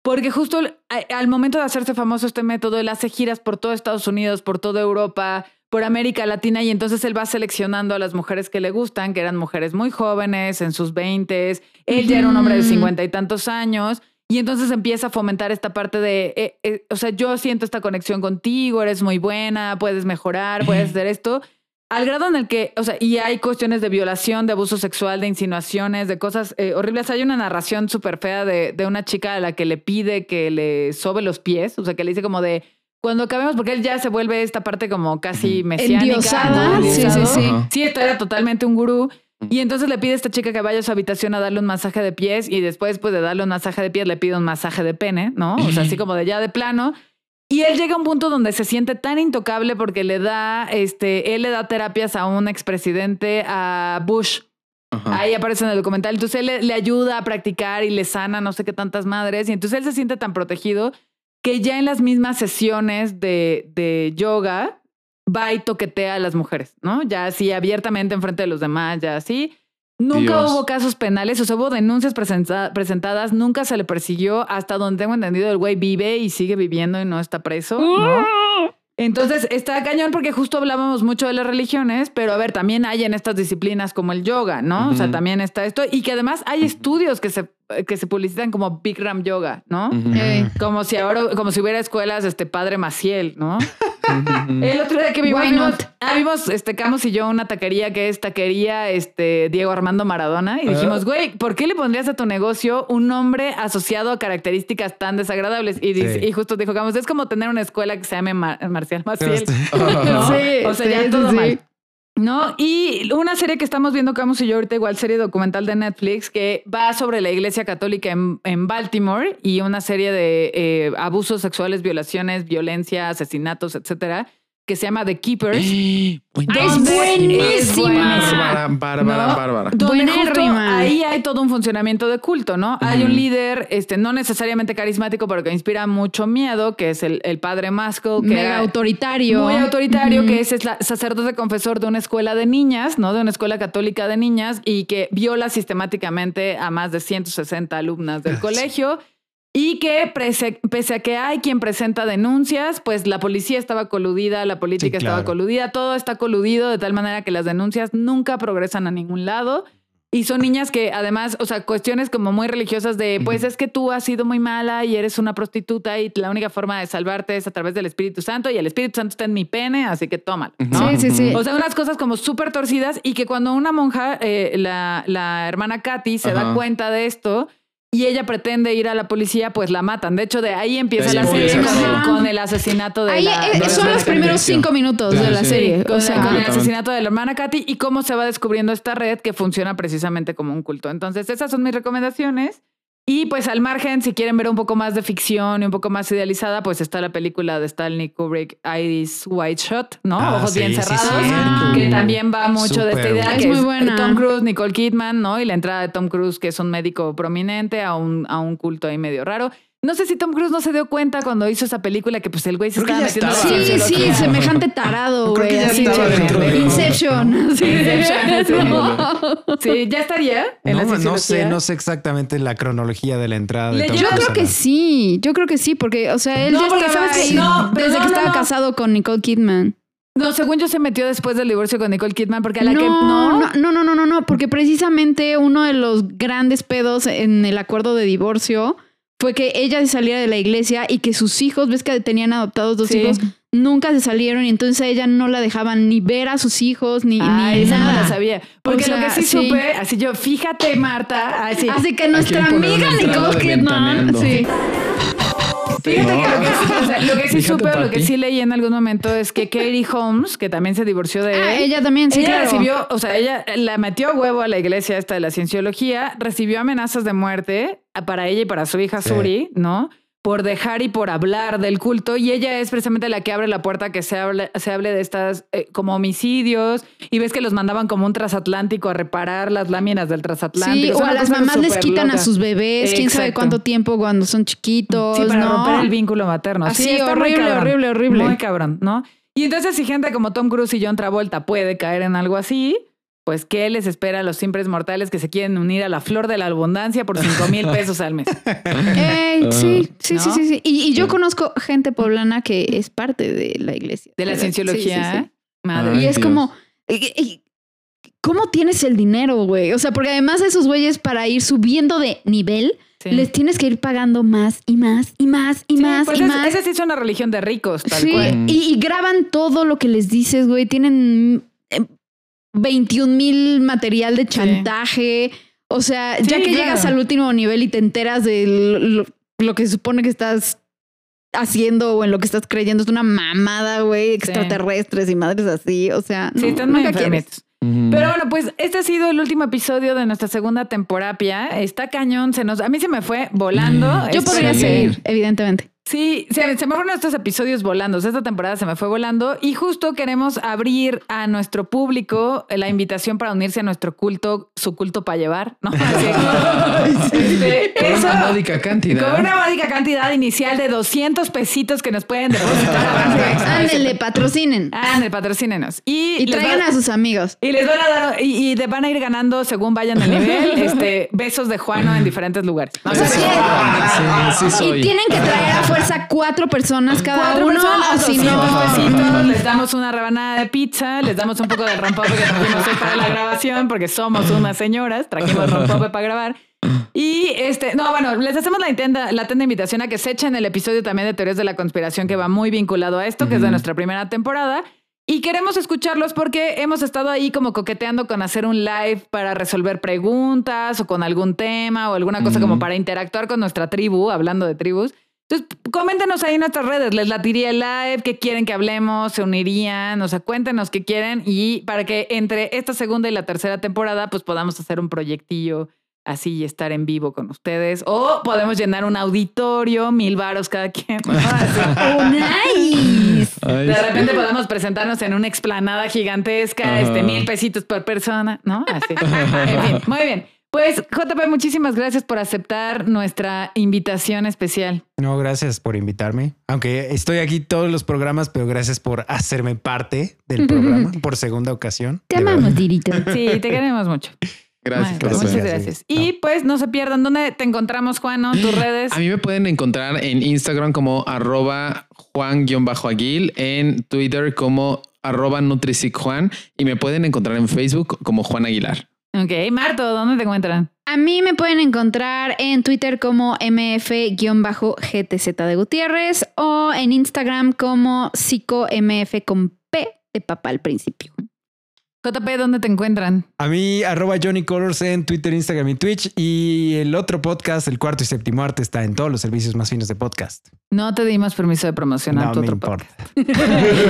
porque justo al- al momento de hacerse famoso este método, él hace giras por todo Estados Unidos, por toda Europa, por América Latina y entonces él va seleccionando a las mujeres que le gustan, que eran mujeres muy jóvenes, en sus veintes. Él ya era un hombre de cincuenta y tantos años. Y entonces empieza a fomentar esta parte de, eh, eh, o sea, yo siento esta conexión contigo, eres muy buena, puedes mejorar, puedes hacer esto. Al grado en el que, o sea, y hay cuestiones de violación, de abuso sexual, de insinuaciones, de cosas eh, horribles. Hay una narración súper fea de, de una chica a la que le pide que le sobe los pies, o sea, que le dice como de, cuando acabemos, porque él ya se vuelve esta parte como casi mesiánica. Endiosada. ¿no? Sí, sí, sí. Ajá. Sí, esto era totalmente un gurú. Y entonces le pide a esta chica que vaya a su habitación a darle un masaje de pies y después pues, de darle un masaje de pies le pide un masaje de pene, ¿no? O sea, así como de ya de plano. Y él llega a un punto donde se siente tan intocable porque le da, este, él le da terapias a un expresidente, a Bush. Ajá. Ahí aparece en el documental. Entonces él le, le ayuda a practicar y le sana no sé qué tantas madres. Y entonces él se siente tan protegido que ya en las mismas sesiones de, de yoga va y toquetea a las mujeres, ¿no? Ya así abiertamente enfrente de los demás, ya así. Nunca Dios. hubo casos penales, o sea, hubo denuncias presenta- presentadas, nunca se le persiguió, hasta donde tengo entendido, el güey vive y sigue viviendo y no está preso, ¿no? Entonces está cañón porque justo hablábamos mucho de las religiones, pero a ver, también hay en estas disciplinas como el yoga, ¿no? O sea, también está esto y que además hay estudios que se, que se publicitan como Bikram Yoga, ¿no? Como si ahora, como si hubiera escuelas, este padre Maciel, ¿no? El otro día que vimos, Why vimos, ah, vimos, este, Camus y yo una taquería que es taquería este, Diego Armando Maradona y dijimos, güey, ¿por qué le pondrías a tu negocio un nombre asociado a características tan desagradables? Y, dice- Sí. y justo dijo Camus, es como tener una escuela que se llame Mar- Marcial Maciel. este- ¿no? Sí, o sea, sí, ya sí, todo sí. mal. No, y una serie que estamos viendo, Camus y yo ahorita, igual serie documental de Netflix, que va sobre la iglesia católica en, en Baltimore y una serie de eh, abusos sexuales, violaciones, violencia, asesinatos, etcétera. Que se llama The Keepers. es buenísima. Bárbara, bárbara, Donde justo ahí hay todo un funcionamiento de culto, ¿no? Hay un líder, este, no necesariamente carismático, pero que inspira mucho miedo, que es el, padre Maskell. Que Mega autoritario. Muy autoritario, que es, es sacerdote confesor de una escuela de niñas, ¿no? De una escuela católica de niñas y que viola sistemáticamente a más de 160 alumnas del ah, colegio y que pese, a que hay quien presenta denuncias, pues la policía estaba coludida, la política estaba coludida, todo está coludido de tal manera que las denuncias nunca progresan a ningún lado. Y son niñas que además, o sea, cuestiones como muy religiosas de, pues es que tú has sido muy mala y eres una prostituta y la única forma de salvarte es a través del Espíritu Santo y el Espíritu Santo está en mi pene, así que tómalo. Sí, sí, sí. O sea, unas cosas como súper torcidas y que cuando una monja, eh, la, la, hermana Katy, se da cuenta de esto, y ella pretende ir a la policía, pues la matan. De hecho, de ahí empieza la serie con, el asesinato de ahí la... son los primeros cinco minutos de la serie. o sea, con el asesinato de la hermana Katy y cómo se va descubriendo esta red que funciona precisamente como un culto. Entonces, esas son mis recomendaciones. Y pues al margen, si quieren ver un poco más de ficción y un poco más idealizada, pues está la película de Stanley Kubrick, Iris White Shot, ¿no? Ah, Ojos bien cerrados, que también va mucho de esta idea. Es muy buena. Tom Cruise, Nicole Kidman, ¿no? Y la entrada de Tom Cruise, que es un médico prominente, a un, a un culto ahí medio raro. No sé si Tom Cruise no se dio cuenta cuando hizo esa película que pues el güey se estaba metiendo. Sí, sí, semejante tarado, güey. Así de Inception. Sí, sí, ya estaría. En no, no sé, no sé exactamente la cronología de la entrada. De Tom yo creo que sí, yo creo que sí, porque, o sea, él ya estaba ahí desde que estaba casado con Nicole Kidman. No, según yo se metió después del divorcio con Nicole Kidman, porque a la no, que no. No, no, no, no, no, porque precisamente uno de los grandes pedos en el acuerdo de divorcio fue que ella se saliera de la iglesia y que sus hijos, ves que tenían adoptados dos hijos, nunca se salieron y entonces a ella no la dejaban ni ver a sus hijos ni, ni nada. No la sabía. Porque lo que sí, supe, así yo, fíjate, Marta, así, así que nuestra amiga Nicole Kidman, sí. Fíjate que lo que, sí supe o lo que sí leí en algún momento es que Katie Holmes, que también se divorció de ah, él. ella también, sí, ella recibió, o sea, ella la metió a huevo a la iglesia esta de la cienciología, recibió amenazas de muerte para ella y para su hija Suri, ¿no? Por dejar y por hablar del culto y ella es precisamente la que abre la puerta que se hable, se hable de estas eh, como homicidios y ves que los mandaban como un transatlántico a reparar las láminas del transatlántico. Sí, o a las mamás les quitan a sus bebés, quién sabe cuánto tiempo cuando son chiquitos. Sí, para ¿no? romper el vínculo materno. Así, sí, horrible, horrible, horrible. Muy cabrón, ¿no? Y entonces si gente como Tom Cruise y John Travolta puede caer en algo así, pues, ¿qué les espera a los simples mortales que se quieren unir a la flor de la abundancia por 5 mil pesos al mes? sí, sí, sí, sí, Y, yo conozco gente poblana que es parte de la iglesia. De la cienciología. Madre. y es como, ¿cómo tienes el dinero, güey? O sea, porque además esos güeyes para ir subiendo de nivel, les tienes que ir pagando más y más y más y más pues y más. Esa sí es una religión de ricos, tal cual. Y, y graban todo lo que les dices, güey. Tienen 21 mil material de chantaje. O sea, ya que llegas al último nivel y te enteras de lo, que se supone que estás haciendo o en lo que estás creyendo es una mamada, güey, extraterrestres y madres así. O sea, sí, están muy enfermitos. Pero bueno, pues este ha sido el último episodio de nuestra segunda temporada. Está cañón, se nos, a mí se me fue volando. Yo podría seguir, evidentemente. Sí, se, me fueron estos episodios volando. esta temporada se me fue volando y justo queremos abrir a nuestro público la invitación para unirse a nuestro culto, su culto para llevar, ¿no? Este, con una módica cantidad. Con una módica cantidad inicial de 200 pesitos que nos pueden depositar. Ándale, patrocinen. Ándale, patrocínenos. Y, traigan a sus amigos. Y les van a dar, y, van a ir ganando según vayan el nivel, este, besos de Juano en diferentes lugares. sí, sí, Y tienen que traer a fuerza cuatro personas cada uno. o si no, les damos una rebanada de pizza, les damos un poco de rompope que trajimos hoy para la grabación, porque somos unas señoras, trajimos rompope para grabar. Y este, no, bueno, les hacemos la intenta, la tenda invitación a que se echen el episodio también de teorías de la conspiración que va muy vinculado a esto, que es de nuestra primera temporada. Y queremos escucharlos porque hemos estado ahí como coqueteando con hacer un live para resolver preguntas o con algún tema o alguna cosa como para interactuar con nuestra tribu, hablando de tribus. Entonces, coméntenos ahí en nuestras redes, les latiría el live, qué quieren que hablemos, se unirían, o sea, cuéntenos qué quieren y para que entre esta segunda y la tercera temporada, pues podamos hacer un proyectillo así y estar en vivo con ustedes. O podemos llenar un auditorio, mil varos cada quien. oh, nice. de repente podemos presentarnos en una explanada gigantesca, este, mil pesitos por persona, ¿no? Así. muy bien. Pues, JP, muchísimas gracias por aceptar nuestra invitación especial. No, gracias por invitarme. Aunque estoy aquí todos los programas, pero gracias por hacerme parte del programa por segunda ocasión. Te amamos, Dirito. Sí, te queremos mucho. Gracias. muchas gracias. Y pues no se pierdan, ¿dónde te encontramos, Juan? ¿Tus redes? A mí me pueden encontrar en Instagram como arroba Juan-Aguil, en Twitter como arroba Juan y me pueden encontrar en Facebook como Juan Aguilar. Ok, Marto, ¿dónde te encuentran? A mí me pueden encontrar en Twitter como mf-gtz de Gutiérrez o en Instagram como psicomf con P de papá al principio. JP, ¿dónde te encuentran? A mí, arroba Johnny Colors en Twitter, Instagram y Twitch. Y el otro podcast, el cuarto y séptimo arte, está en todos los servicios más finos de podcast. No te dimos permiso de promocionar tu otro importa. podcast.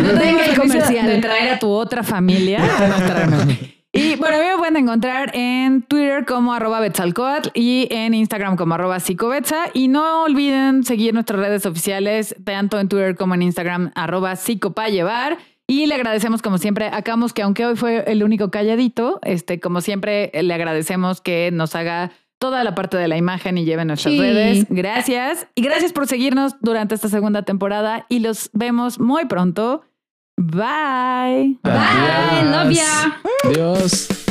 no te comercial de traer a tu otra familia. Y bueno, me pueden encontrar en Twitter como arroba Betzalcoatl y en Instagram como arroba psicobetza. Y no olviden seguir nuestras redes oficiales, tanto en Twitter como en Instagram, arroba psicopayevar. Y le agradecemos como siempre a Camus, que aunque hoy fue el único calladito, este, como siempre le agradecemos que nos haga toda la parte de la imagen y lleve nuestras redes. Gracias. Y gracias por seguirnos durante esta segunda temporada y los vemos muy pronto. Bye. Bye. Love ya. Adiós.